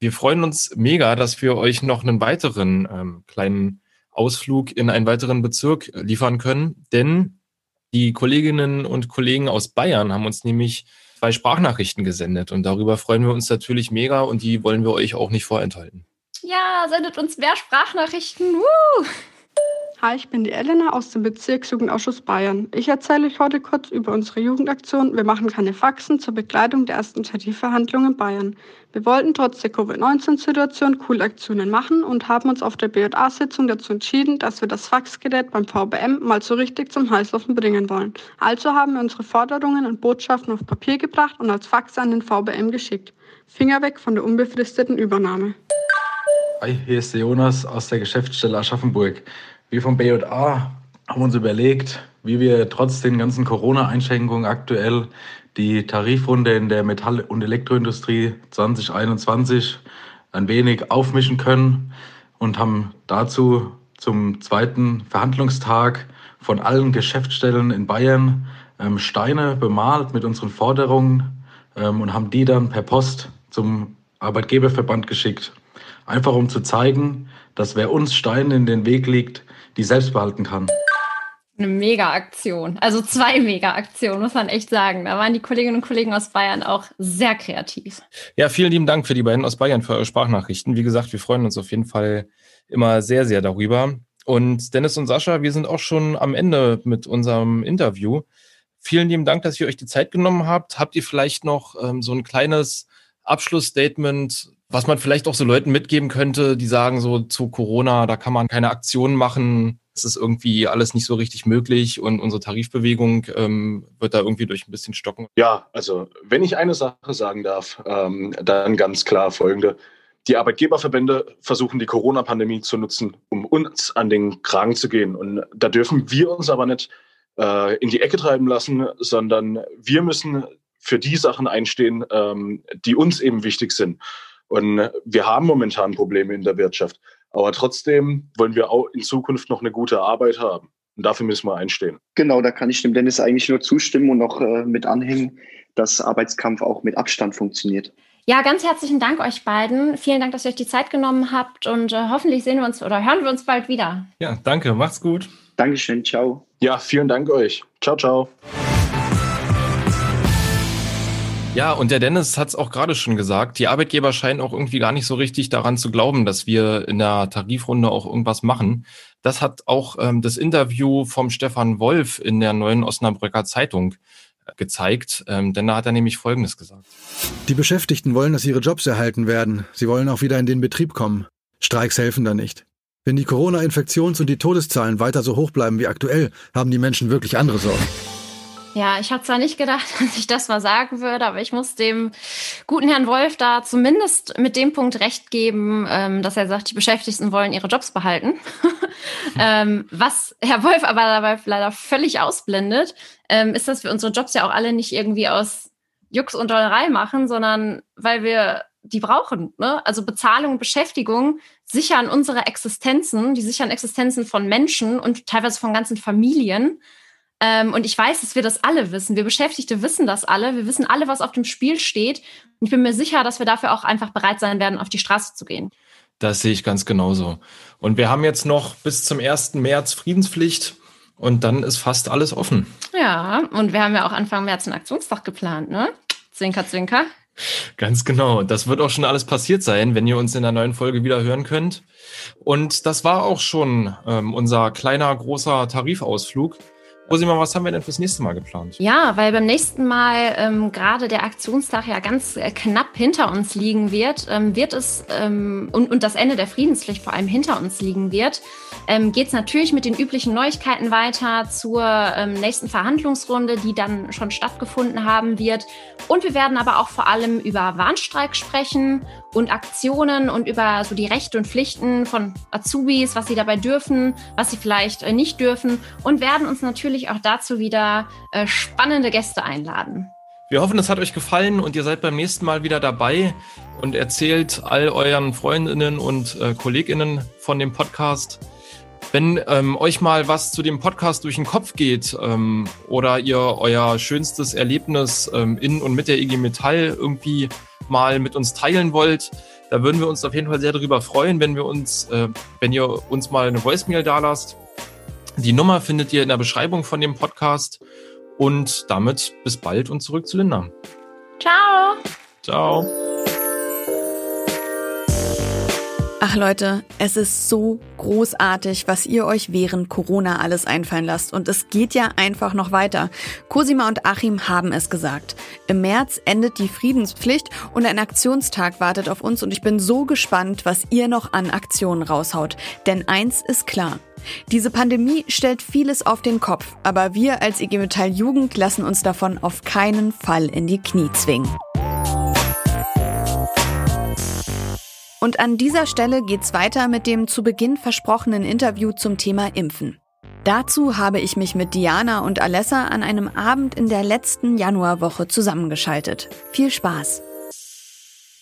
Wir freuen uns mega, dass wir euch noch einen weiteren ähm, kleinen Ausflug in einen weiteren Bezirk liefern können, denn die Kolleginnen und Kollegen aus Bayern haben uns nämlich zwei Sprachnachrichten gesendet und darüber freuen wir uns natürlich mega und die wollen wir euch auch nicht vorenthalten. Ja, sendet uns mehr Sprachnachrichten. Woo! Hi, ich bin die Elena aus dem Bezirksjugendausschuss Bayern. Ich erzähle euch heute kurz über unsere Jugendaktion Wir machen keine Faxen zur Begleitung der ersten Tarifverhandlungen in Bayern. Wir wollten trotz der Covid-19-Situation coole Aktionen machen und haben uns auf der BJA-Sitzung dazu entschieden, dass wir das Faxgerät beim VBM mal so richtig zum Heißlaufen bringen wollen. Also haben wir unsere Forderungen und Botschaften auf Papier gebracht und als Fax an den VBM geschickt. Finger weg von der unbefristeten Übernahme. Hi, hier ist der Jonas aus der Geschäftsstelle Aschaffenburg. Wir vom BJA haben uns überlegt, wie wir trotz den ganzen Corona-Einschränkungen aktuell die Tarifrunde in der Metall- und Elektroindustrie 2021 ein wenig aufmischen können und haben dazu zum zweiten Verhandlungstag von allen Geschäftsstellen in Bayern ähm, Steine bemalt mit unseren Forderungen ähm, und haben die dann per Post zum Arbeitgeberverband geschickt. Einfach um zu zeigen, dass wer uns Steine in den Weg legt, die selbst behalten kann. Eine Mega-Aktion. Also zwei Mega-Aktionen, muss man echt sagen. Da waren die Kolleginnen und Kollegen aus Bayern auch sehr kreativ. Ja, vielen lieben Dank für die beiden aus Bayern für eure Sprachnachrichten. Wie gesagt, wir freuen uns auf jeden Fall immer sehr, sehr darüber. Und Dennis und Sascha, wir sind auch schon am Ende mit unserem Interview. Vielen lieben Dank, dass ihr euch die Zeit genommen habt. Habt ihr vielleicht noch ähm, so ein kleines Abschlussstatement was man vielleicht auch so Leuten mitgeben könnte, die sagen so zu Corona, da kann man keine Aktionen machen, es ist irgendwie alles nicht so richtig möglich und unsere Tarifbewegung ähm, wird da irgendwie durch ein bisschen stocken. Ja, also wenn ich eine Sache sagen darf, ähm, dann ganz klar folgende. Die Arbeitgeberverbände versuchen die Corona-Pandemie zu nutzen, um uns an den Kragen zu gehen. Und da dürfen wir uns aber nicht äh, in die Ecke treiben lassen, sondern wir müssen für die Sachen einstehen, ähm, die uns eben wichtig sind. Und wir haben momentan Probleme in der Wirtschaft. Aber trotzdem wollen wir auch in Zukunft noch eine gute Arbeit haben. Und dafür müssen wir einstehen. Genau, da kann ich dem Dennis eigentlich nur zustimmen und noch äh, mit anhängen, dass Arbeitskampf auch mit Abstand funktioniert. Ja, ganz herzlichen Dank euch beiden. Vielen Dank, dass ihr euch die Zeit genommen habt und äh, hoffentlich sehen wir uns oder hören wir uns bald wieder. Ja, danke. Macht's gut. Dankeschön. Ciao. Ja, vielen Dank euch. Ciao, ciao. Ja, und der Dennis hat es auch gerade schon gesagt, die Arbeitgeber scheinen auch irgendwie gar nicht so richtig daran zu glauben, dass wir in der Tarifrunde auch irgendwas machen. Das hat auch ähm, das Interview vom Stefan Wolf in der neuen Osnabrücker Zeitung äh, gezeigt, ähm, denn da hat er nämlich Folgendes gesagt. Die Beschäftigten wollen, dass ihre Jobs erhalten werden. Sie wollen auch wieder in den Betrieb kommen. Streiks helfen da nicht. Wenn die Corona-Infektions- und die Todeszahlen weiter so hoch bleiben wie aktuell, haben die Menschen wirklich andere Sorgen. Ja, ich habe zwar nicht gedacht, *laughs* dass ich das mal sagen würde, aber ich muss dem guten Herrn Wolf da zumindest mit dem Punkt recht geben, ähm, dass er sagt, die Beschäftigten wollen ihre Jobs behalten. *laughs* ähm, was Herr Wolf aber dabei leider völlig ausblendet, ähm, ist, dass wir unsere Jobs ja auch alle nicht irgendwie aus Jux und Dollerei machen, sondern weil wir die brauchen. Ne? Also Bezahlung Beschäftigung sichern unsere Existenzen, die sichern Existenzen von Menschen und teilweise von ganzen Familien. Ähm, und ich weiß, dass wir das alle wissen. Wir Beschäftigte wissen das alle. Wir wissen alle, was auf dem Spiel steht. Und ich bin mir sicher, dass wir dafür auch einfach bereit sein werden, auf die Straße zu gehen. Das sehe ich ganz genauso. Und wir haben jetzt noch bis zum 1. März Friedenspflicht und dann ist fast alles offen. Ja, und wir haben ja auch Anfang März einen Aktionstag geplant, ne? Zwinker, zwinker. Ganz genau. Das wird auch schon alles passiert sein, wenn ihr uns in der neuen Folge wieder hören könnt. Und das war auch schon ähm, unser kleiner, großer Tarifausflug. Rosima, was haben wir denn fürs nächste Mal geplant? Ja, weil beim nächsten Mal ähm, gerade der Aktionstag ja ganz äh, knapp hinter uns liegen wird, ähm, wird es ähm, und, und das Ende der Friedenspflicht vor allem hinter uns liegen wird, ähm, geht es natürlich mit den üblichen Neuigkeiten weiter zur ähm, nächsten Verhandlungsrunde, die dann schon stattgefunden haben wird. Und wir werden aber auch vor allem über Warnstreik sprechen und Aktionen und über so die Rechte und Pflichten von Azubis, was sie dabei dürfen, was sie vielleicht äh, nicht dürfen und werden uns natürlich auch dazu wieder äh, spannende Gäste einladen. Wir hoffen, es hat euch gefallen und ihr seid beim nächsten Mal wieder dabei und erzählt all euren Freundinnen und äh, Kolleginnen von dem Podcast. Wenn ähm, euch mal was zu dem Podcast durch den Kopf geht ähm, oder ihr euer schönstes Erlebnis ähm, in und mit der IG Metall irgendwie mal mit uns teilen wollt, da würden wir uns auf jeden Fall sehr darüber freuen, wenn wir uns, äh, wenn ihr uns mal eine Voicemail da lasst. Die Nummer findet ihr in der Beschreibung von dem Podcast. Und damit bis bald und zurück zu Linda. Ciao. Ciao. Ach Leute, es ist so großartig, was ihr euch während Corona alles einfallen lasst. Und es geht ja einfach noch weiter. Cosima und Achim haben es gesagt. Im März endet die Friedenspflicht und ein Aktionstag wartet auf uns. Und ich bin so gespannt, was ihr noch an Aktionen raushaut. Denn eins ist klar. Diese Pandemie stellt vieles auf den Kopf, aber wir als IG Metall Jugend lassen uns davon auf keinen Fall in die Knie zwingen. Und an dieser Stelle geht's weiter mit dem zu Beginn versprochenen Interview zum Thema Impfen. Dazu habe ich mich mit Diana und Alessa an einem Abend in der letzten Januarwoche zusammengeschaltet. Viel Spaß!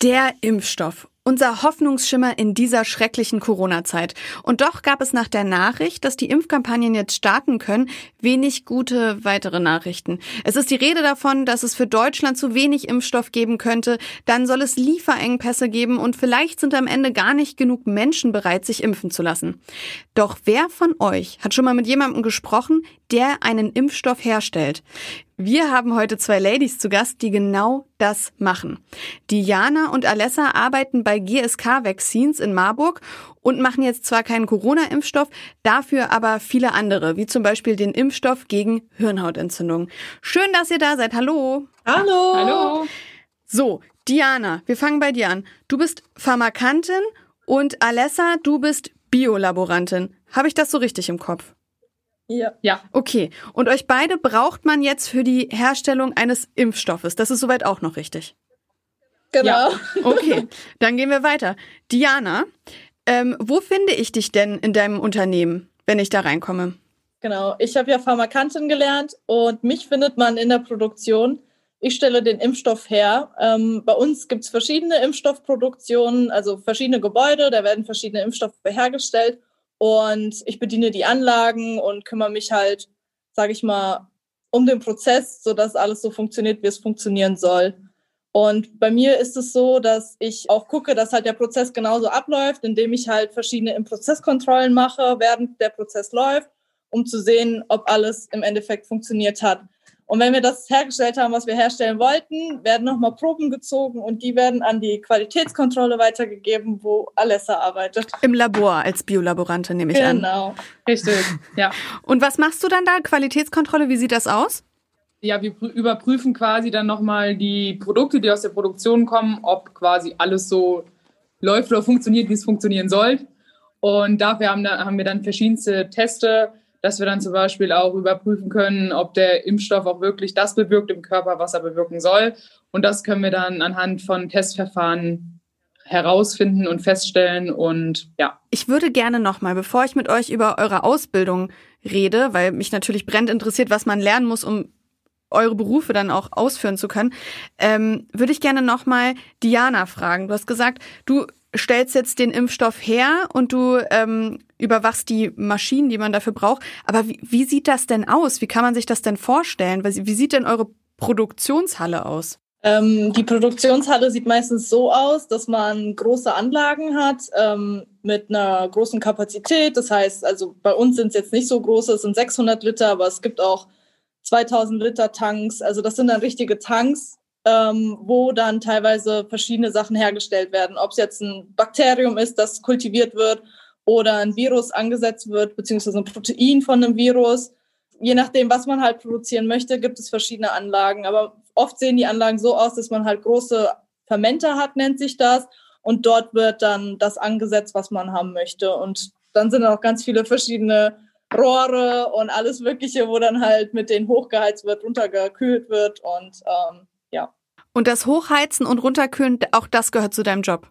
Der Impfstoff. Unser Hoffnungsschimmer in dieser schrecklichen Corona-Zeit. Und doch gab es nach der Nachricht, dass die Impfkampagnen jetzt starten können, wenig gute weitere Nachrichten. Es ist die Rede davon, dass es für Deutschland zu wenig Impfstoff geben könnte, dann soll es Lieferengpässe geben und vielleicht sind am Ende gar nicht genug Menschen bereit, sich impfen zu lassen. Doch wer von euch hat schon mal mit jemandem gesprochen, der einen Impfstoff herstellt? Wir haben heute zwei Ladies zu Gast, die genau das machen. Diana und Alessa arbeiten bei GSK Vaccines in Marburg und machen jetzt zwar keinen Corona-Impfstoff, dafür aber viele andere, wie zum Beispiel den Impfstoff gegen Hirnhautentzündung. Schön, dass ihr da seid. Hallo. Hallo. Hallo. So, Diana, wir fangen bei dir an. Du bist Pharmakantin und Alessa, du bist Biolaborantin. Habe ich das so richtig im Kopf? Ja. Ja. Okay. Und euch beide braucht man jetzt für die Herstellung eines Impfstoffes. Das ist soweit auch noch richtig. Genau. Ja. *laughs* Okay. Dann gehen wir weiter. Diana, ähm, wo finde ich dich denn in deinem Unternehmen, wenn ich da reinkomme? Genau. Ich habe ja Pharmakantin gelernt und mich findet man in der Produktion. Ich stelle den Impfstoff her. Ähm, bei uns gibt es verschiedene Impfstoffproduktionen, also verschiedene Gebäude, da werden verschiedene Impfstoffe hergestellt. Und ich bediene die Anlagen und kümmere mich halt, sage ich mal, um den Prozess, sodass alles so funktioniert, wie es funktionieren soll. Und bei mir ist es so, dass ich auch gucke, dass halt der Prozess genauso abläuft, indem ich halt verschiedene Prozesskontrollen mache, während der Prozess läuft, um zu sehen, ob alles im Endeffekt funktioniert hat. Und wenn wir das hergestellt haben, was wir herstellen wollten, werden nochmal Proben gezogen und die werden an die Qualitätskontrolle weitergegeben, wo Alessa arbeitet. Im Labor als Biolaborantin nehme ich genau. an. Genau. Richtig, ja. Und was machst du dann da? Qualitätskontrolle, wie sieht das aus? Ja, wir überprüfen quasi dann nochmal die Produkte, die aus der Produktion kommen, ob quasi alles so läuft oder funktioniert, wie es funktionieren soll. Und dafür haben, haben wir dann verschiedenste Teste, dass wir dann zum Beispiel auch überprüfen können, ob der Impfstoff auch wirklich das bewirkt im Körper, was er bewirken soll. Und das können wir dann anhand von Testverfahren herausfinden und feststellen und ja. Ich würde gerne nochmal, bevor ich mit euch über eure Ausbildung rede, weil mich natürlich brennt interessiert, was man lernen muss, um eure Berufe dann auch ausführen zu können, ähm, würde ich gerne nochmal Diana fragen. Du hast gesagt, du stellst jetzt den Impfstoff her und du ähm, überwachst die Maschinen, die man dafür braucht. Aber wie, wie sieht das denn aus? Wie kann man sich das denn vorstellen? Wie sieht denn eure Produktionshalle aus? Ähm, die Produktionshalle sieht meistens so aus, dass man große Anlagen hat ähm, mit einer großen Kapazität. Das heißt, also bei uns sind es jetzt nicht so große, es sind 600 Liter, aber es gibt auch 2000 Liter Tanks. Also das sind dann richtige Tanks, ähm, wo dann teilweise verschiedene Sachen hergestellt werden. Ob es jetzt ein Bakterium ist, das kultiviert wird oder ein Virus angesetzt wird, beziehungsweise ein Protein von einem Virus. je nachdem, was man halt produzieren möchte, gibt es verschiedene Anlagen. Aber oft sehen die Anlagen so aus, dass man halt große Fermenter hat, nennt sich das. Und dort wird dann das angesetzt, was man haben möchte. Und dann sind auch ganz viele verschiedene Rohre und alles Mögliche, wo dann halt mit denen hochgeheizt wird, runtergekühlt wird und ähm, ja. Und das Hochheizen und Runterkühlen, auch das gehört zu deinem Job?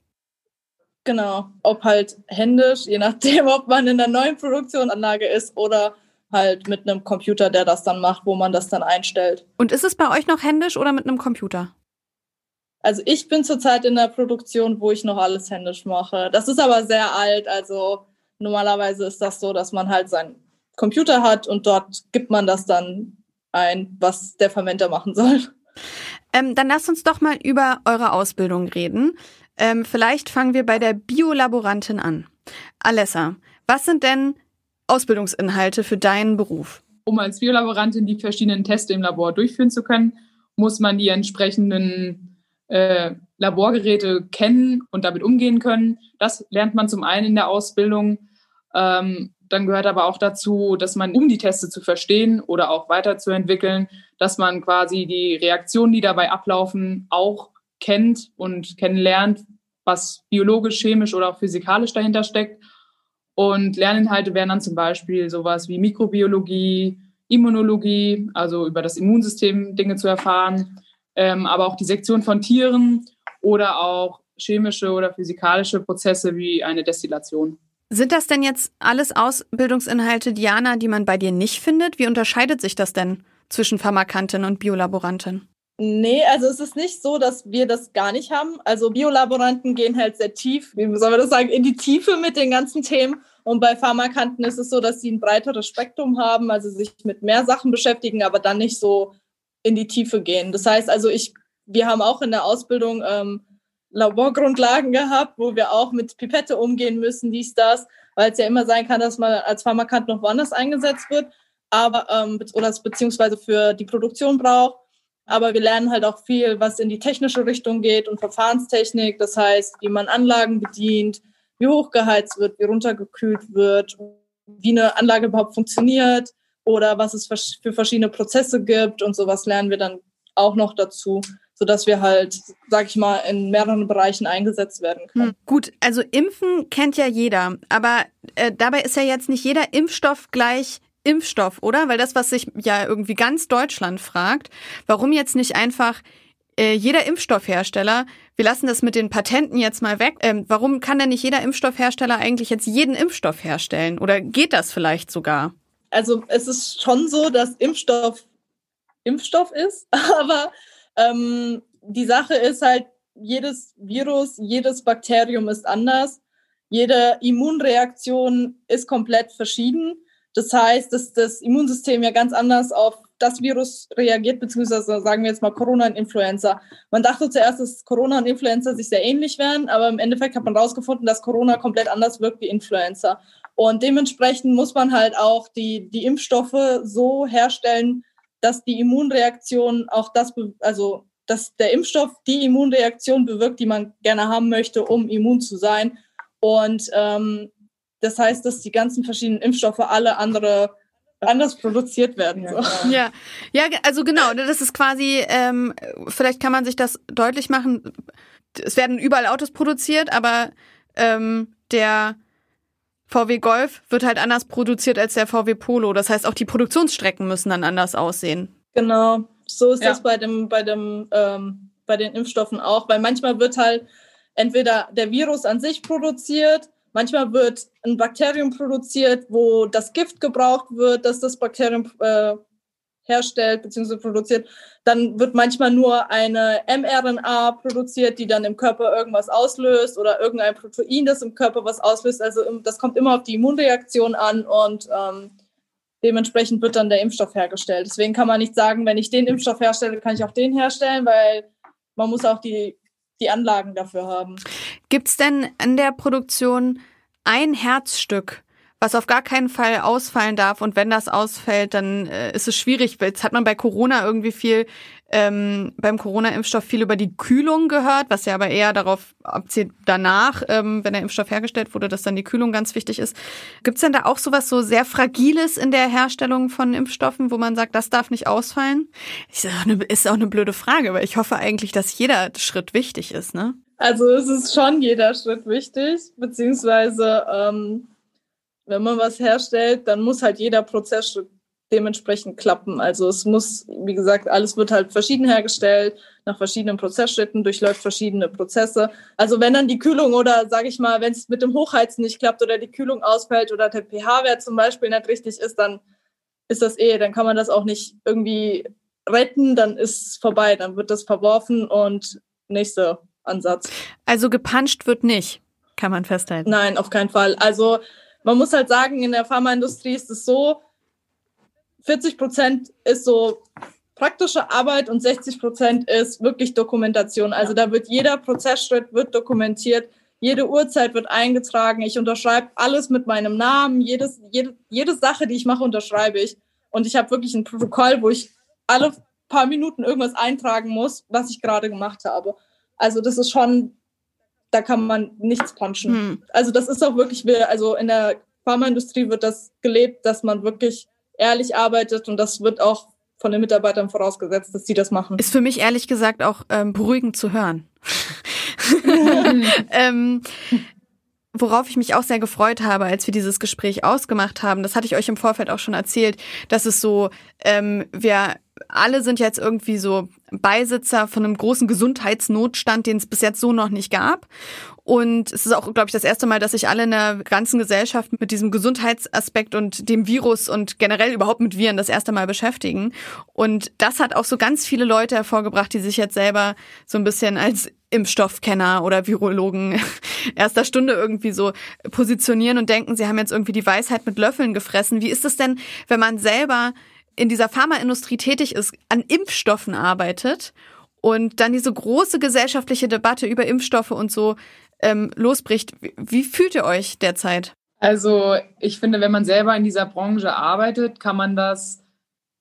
Genau. Ob halt händisch, je nachdem, *laughs* ob man in der neuen Produktionsanlage ist oder halt mit einem Computer, der das dann macht, wo man das dann einstellt. Und ist es bei euch noch händisch oder mit einem Computer? Also ich bin zurzeit in der Produktion, wo ich noch alles händisch mache. Das ist aber sehr alt. Also normalerweise ist das so, dass man halt seinen Computer hat und dort gibt man das dann ein, was der Fermenter machen soll. Ähm, dann lasst uns doch mal über eure Ausbildung reden. Ähm, vielleicht fangen wir bei der Biolaborantin an. Alessa, was sind denn Ausbildungsinhalte für deinen Beruf? Um als Biolaborantin die verschiedenen Tests im Labor durchführen zu können, muss man die entsprechenden äh, Laborgeräte kennen und damit umgehen können. Das lernt man zum einen in der Ausbildung. Ähm, dann gehört aber auch dazu, dass man, um die Teste zu verstehen oder auch weiterzuentwickeln, dass man quasi die Reaktionen, die dabei ablaufen, auch kennt und kennenlernt, was biologisch, chemisch oder auch physikalisch dahinter steckt. Und Lerninhalte wären dann zum Beispiel sowas wie Mikrobiologie, Immunologie, also über das Immunsystem Dinge zu erfahren, ähm, aber auch die Sektion von Tieren oder auch chemische oder physikalische Prozesse wie eine Destillation. Sind das denn jetzt alles Ausbildungsinhalte, Diana, die man bei dir nicht findet? Wie unterscheidet sich das denn zwischen Pharmakantin und Biolaborantin? Nee, also es ist nicht so, dass wir das gar nicht haben. Also Biolaboranten gehen halt sehr tief, wie soll man das sagen, in die Tiefe mit den ganzen Themen. Und bei Pharmakanten ist es so, dass sie ein breiteres Spektrum haben, also sich mit mehr Sachen beschäftigen, aber dann nicht so in die Tiefe gehen. Das heißt also, ich, wir haben auch in der Ausbildung ähm, Laborgrundlagen gehabt, wo wir auch mit Pipette umgehen müssen, dies, das, weil es ja immer sein kann, dass man als Pharmakant noch woanders eingesetzt wird, aber ähm, oder beziehungsweise für die Produktion braucht. Aber wir lernen halt auch viel, was in die technische Richtung geht und Verfahrenstechnik. Das heißt, wie man Anlagen bedient, wie hochgeheizt wird, wie runtergekühlt wird, wie eine Anlage überhaupt funktioniert oder was es für verschiedene Prozesse gibt und sowas lernen wir dann auch noch dazu, sodass wir halt, sag ich mal, in mehreren Bereichen eingesetzt werden können. Hm, gut, also Impfen kennt ja jeder, aber äh, dabei ist ja jetzt nicht jeder Impfstoff gleich Impfstoff, oder? Weil das, was sich ja irgendwie ganz Deutschland fragt, warum jetzt nicht einfach äh, jeder Impfstoffhersteller, wir lassen das mit den Patenten jetzt mal weg, ähm, warum kann denn nicht jeder Impfstoffhersteller eigentlich jetzt jeden Impfstoff herstellen? Oder geht das vielleicht sogar? Also es ist schon so, dass Impfstoff Impfstoff ist, *laughs* aber ähm, die Sache ist halt, jedes Virus, jedes Bakterium ist anders. Jede Immunreaktion ist komplett verschieden. Das heißt, dass das Immunsystem ja ganz anders auf das Virus reagiert, beziehungsweise sagen wir jetzt mal Corona und Influenza. Man dachte zuerst, dass Corona und Influenza sich sehr ähnlich wären, aber im Endeffekt hat man herausgefunden, dass Corona komplett anders wirkt wie Influenza. Und dementsprechend muss man halt auch die, die Impfstoffe so herstellen, dass die Immunreaktion auch das, also dass der Impfstoff die Immunreaktion bewirkt, die man gerne haben möchte, um immun zu sein. Und ähm, das heißt, dass die ganzen verschiedenen Impfstoffe alle andere anders produziert werden. So. Ja, ja, also genau. Das ist quasi, ähm, vielleicht kann man sich das deutlich machen. Es werden überall Autos produziert, aber ähm, der VW Golf wird halt anders produziert als der VW Polo. Das heißt, auch die Produktionsstrecken müssen dann anders aussehen. Genau, so ist ja. das bei dem, bei dem, ähm, bei den Impfstoffen auch, weil manchmal wird halt entweder der Virus an sich produziert Manchmal wird ein Bakterium produziert, wo das Gift gebraucht wird, dass das Bakterium äh, herstellt bzw. produziert. Dann wird manchmal nur eine mRNA produziert, die dann im Körper irgendwas auslöst oder irgendein Protein, das im Körper was auslöst. Also das kommt immer auf die Immunreaktion an und ähm, dementsprechend wird dann der Impfstoff hergestellt. Deswegen kann man nicht sagen, wenn ich den Impfstoff herstelle, kann ich auch den herstellen, weil man muss auch die die Anlagen dafür haben. Gibt es denn in der Produktion ein Herzstück, was auf gar keinen Fall ausfallen darf. Und wenn das ausfällt, dann äh, ist es schwierig. Jetzt hat man bei Corona irgendwie viel, ähm, beim Corona-Impfstoff viel über die Kühlung gehört, was ja aber eher darauf abzielt, danach, ähm, wenn der Impfstoff hergestellt wurde, dass dann die Kühlung ganz wichtig ist. Gibt es denn da auch sowas so sehr Fragiles in der Herstellung von Impfstoffen, wo man sagt, das darf nicht ausfallen? Ist auch eine, ist auch eine blöde Frage, weil ich hoffe eigentlich, dass jeder Schritt wichtig ist, ne? Also es ist schon jeder Schritt wichtig, beziehungsweise ähm, wenn man was herstellt, dann muss halt jeder Prozessschritt dementsprechend klappen. Also es muss, wie gesagt, alles wird halt verschieden hergestellt, nach verschiedenen Prozessschritten, durchläuft verschiedene Prozesse. Also wenn dann die Kühlung oder sage ich mal, wenn es mit dem Hochheizen nicht klappt oder die Kühlung ausfällt oder der pH-Wert zum Beispiel nicht richtig ist, dann ist das eh, dann kann man das auch nicht irgendwie retten, dann ist es vorbei, dann wird das verworfen und nächster Ansatz. Also gepanscht wird nicht, kann man festhalten. Nein, auf keinen Fall. Also man muss halt sagen, in der Pharmaindustrie ist es so, 40 Prozent ist so praktische Arbeit und 60 Prozent ist wirklich Dokumentation. Also da wird jeder Prozessschritt wird dokumentiert, jede Uhrzeit wird eingetragen. Ich unterschreibe alles mit meinem Namen, jedes, jede, jede Sache, die ich mache, unterschreibe ich. Und ich habe wirklich ein Protokoll, wo ich alle paar Minuten irgendwas eintragen muss, was ich gerade gemacht habe. Also das ist schon da kann man nichts punchen. Hm. Also das ist auch wirklich, also in der Pharmaindustrie wird das gelebt, dass man wirklich ehrlich arbeitet und das wird auch von den Mitarbeitern vorausgesetzt, dass sie das machen. Ist für mich ehrlich gesagt auch ähm, beruhigend zu hören. *laughs* ähm, worauf ich mich auch sehr gefreut habe, als wir dieses Gespräch ausgemacht haben, das hatte ich euch im Vorfeld auch schon erzählt, dass es so, ähm, wir alle sind jetzt irgendwie so Beisitzer von einem großen Gesundheitsnotstand, den es bis jetzt so noch nicht gab. Und es ist auch, glaube ich, das erste Mal, dass sich alle in der ganzen Gesellschaft mit diesem Gesundheitsaspekt und dem Virus und generell überhaupt mit Viren das erste Mal beschäftigen. Und das hat auch so ganz viele Leute hervorgebracht, die sich jetzt selber so ein bisschen als Impfstoffkenner oder Virologen *laughs* erster Stunde irgendwie so positionieren und denken, sie haben jetzt irgendwie die Weisheit mit Löffeln gefressen. Wie ist es denn, wenn man selber in dieser Pharmaindustrie tätig ist, an Impfstoffen arbeitet und dann diese große gesellschaftliche Debatte über Impfstoffe und so ähm, losbricht. Wie, wie fühlt ihr euch derzeit? Also ich finde, wenn man selber in dieser Branche arbeitet, kann man das.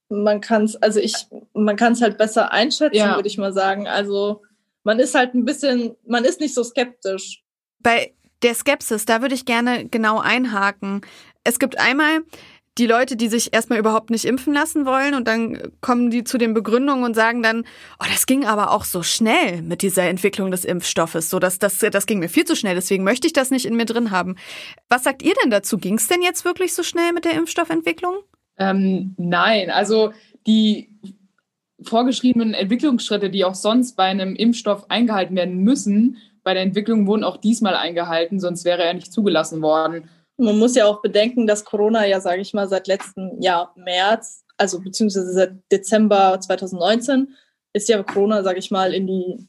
Man kann es, also ich, man kann es halt besser einschätzen, ja. würde ich mal sagen. Also man ist halt ein bisschen, man ist nicht so skeptisch. Bei der Skepsis, da würde ich gerne genau einhaken. Es gibt einmal die Leute, die sich erstmal überhaupt nicht impfen lassen wollen und dann kommen die zu den Begründungen und sagen dann, oh, das ging aber auch so schnell mit dieser Entwicklung des Impfstoffes, so dass das das ging mir viel zu schnell, deswegen möchte ich das nicht in mir drin haben. Was sagt ihr denn dazu? Ging es denn jetzt wirklich so schnell mit der Impfstoffentwicklung? Ähm, nein, also die vorgeschriebenen Entwicklungsschritte, die auch sonst bei einem Impfstoff eingehalten werden müssen, bei der Entwicklung wurden auch diesmal eingehalten, sonst wäre er nicht zugelassen worden. Man muss ja auch bedenken, dass Corona ja, sage ich mal, seit letztem Jahr März, also beziehungsweise seit Dezember 2019, ist ja Corona, sage ich mal, in die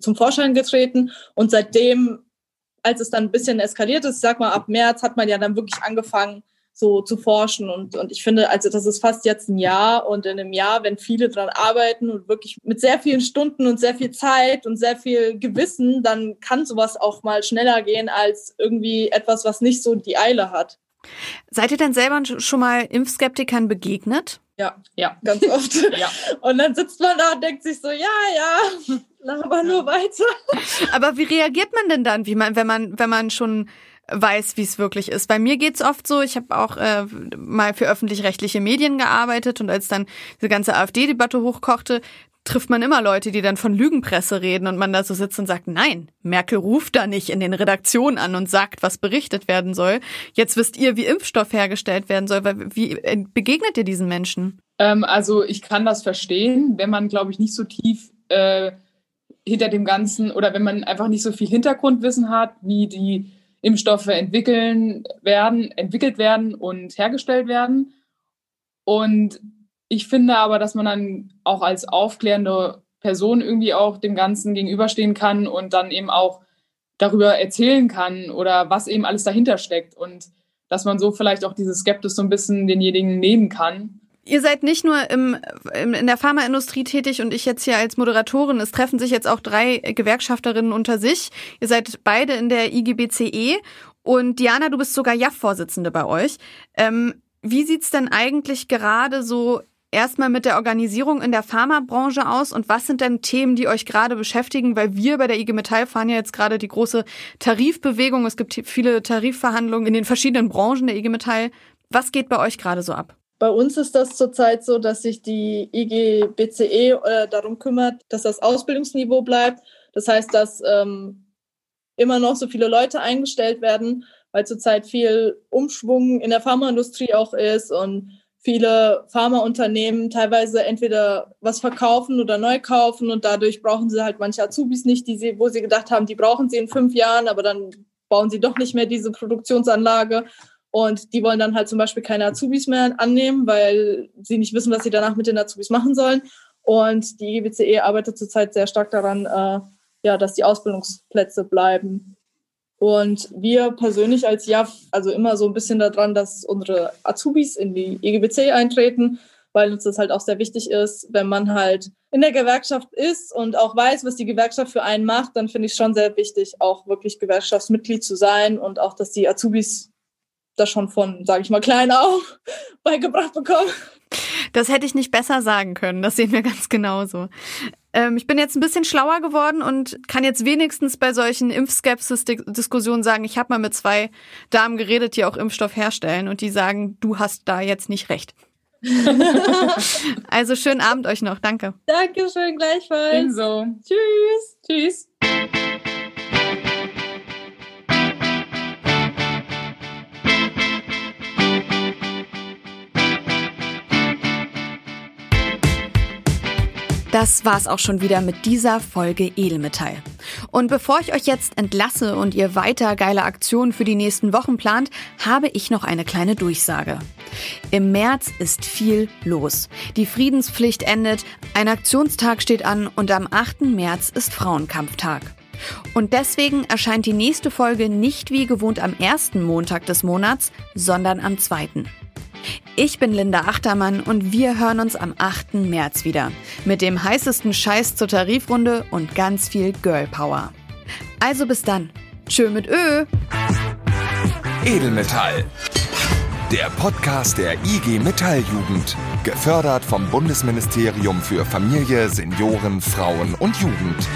zum Vorschein getreten. Und seitdem, als es dann ein bisschen eskaliert ist, sag mal, ab März hat man ja dann wirklich angefangen, so zu forschen. Und, und ich finde, also das ist fast jetzt ein Jahr und in einem Jahr, wenn viele dran arbeiten und wirklich mit sehr vielen Stunden und sehr viel Zeit und sehr viel Gewissen, dann kann sowas auch mal schneller gehen als irgendwie etwas, was nicht so die Eile hat. Seid ihr denn selber schon mal Impfskeptikern begegnet? Ja, ja, ganz oft. *laughs* ja. Und dann sitzt man da und denkt sich so, ja, ja, aber nur weiter. Aber wie reagiert man denn dann, wie man, wenn man, wenn man schon weiß, wie es wirklich ist. Bei mir geht's oft so, ich habe auch äh, mal für öffentlich-rechtliche Medien gearbeitet und als dann diese ganze AfD-Debatte hochkochte, trifft man immer Leute, die dann von Lügenpresse reden und man da so sitzt und sagt, nein, Merkel ruft da nicht in den Redaktionen an und sagt, was berichtet werden soll. Jetzt wisst ihr, wie Impfstoff hergestellt werden soll. Wie äh, begegnet ihr diesen Menschen? Ähm, also ich kann das verstehen, wenn man, glaube ich, nicht so tief äh, hinter dem Ganzen oder wenn man einfach nicht so viel Hintergrundwissen hat, wie die Impfstoffe entwickeln werden, entwickelt werden und hergestellt werden. Und ich finde aber, dass man dann auch als aufklärende Person irgendwie auch dem Ganzen gegenüberstehen kann und dann eben auch darüber erzählen kann oder was eben alles dahinter steckt und dass man so vielleicht auch diese Skeptis so ein bisschen denjenigen nehmen kann Ihr seid nicht nur im, im, in der Pharmaindustrie tätig und ich jetzt hier als Moderatorin. Es treffen sich jetzt auch drei Gewerkschafterinnen unter sich. Ihr seid beide in der IGBCE Und Diana, du bist sogar JAF-Vorsitzende bei euch. Ähm, wie sieht's denn eigentlich gerade so erstmal mit der Organisierung in der Pharmabranche aus und was sind denn Themen, die euch gerade beschäftigen? Weil wir bei der IG Metall fahren ja jetzt gerade die große Tarifbewegung. Es gibt viele Tarifverhandlungen in den verschiedenen Branchen der IG Metall. Was geht bei euch gerade so ab? Bei uns ist das zurzeit so, dass sich die IG BCE äh, darum kümmert, dass das Ausbildungsniveau bleibt. Das heißt, dass ähm, immer noch so viele Leute eingestellt werden, weil zurzeit viel Umschwung in der Pharmaindustrie auch ist und viele Pharmaunternehmen teilweise entweder was verkaufen oder neu kaufen und dadurch brauchen sie halt manche Azubis nicht, die sie, wo sie gedacht haben, die brauchen sie in fünf Jahren, aber dann bauen sie doch nicht mehr diese Produktionsanlage und die wollen dann halt zum Beispiel keine Azubis mehr annehmen, weil sie nicht wissen, was sie danach mit den Azubis machen sollen. Und die IBCE arbeitet zurzeit sehr stark daran, äh, ja, dass die Ausbildungsplätze bleiben. Und wir persönlich als JAF, also immer so ein bisschen daran, dass unsere Azubis in die EGBC eintreten, weil uns das halt auch sehr wichtig ist, wenn man halt in der Gewerkschaft ist und auch weiß, was die Gewerkschaft für einen macht, dann finde ich es schon sehr wichtig, auch wirklich Gewerkschaftsmitglied zu sein und auch, dass die Azubis das schon von, sage ich mal, klein auf *laughs* beigebracht bekommen. Das hätte ich nicht besser sagen können. Das sehen wir ganz genauso. Ähm, ich bin jetzt ein bisschen schlauer geworden und kann jetzt wenigstens bei solchen Impfskepsis-Diskussionen sagen, ich habe mal mit zwei Damen geredet, die auch Impfstoff herstellen und die sagen, du hast da jetzt nicht recht. *laughs* also schönen Abend euch noch. Danke. Dankeschön, gleichfalls. Ebenso. Tschüss. Tschüss. Das war's auch schon wieder mit dieser Folge Edelmetall. Und bevor ich euch jetzt entlasse und ihr weiter geile Aktionen für die nächsten Wochen plant, habe ich noch eine kleine Durchsage. Im März ist viel los. Die Friedenspflicht endet, ein Aktionstag steht an und am 8. März ist Frauenkampftag. Und deswegen erscheint die nächste Folge nicht wie gewohnt am ersten Montag des Monats, sondern am zweiten. Ich bin Linda Achtermann und wir hören uns am 8. März wieder. Mit dem heißesten Scheiß zur Tarifrunde und ganz viel Girl Power. Also bis dann. Tschö mit Ö. Edelmetall. Der Podcast der IG Metalljugend. Gefördert vom Bundesministerium für Familie, Senioren, Frauen und Jugend.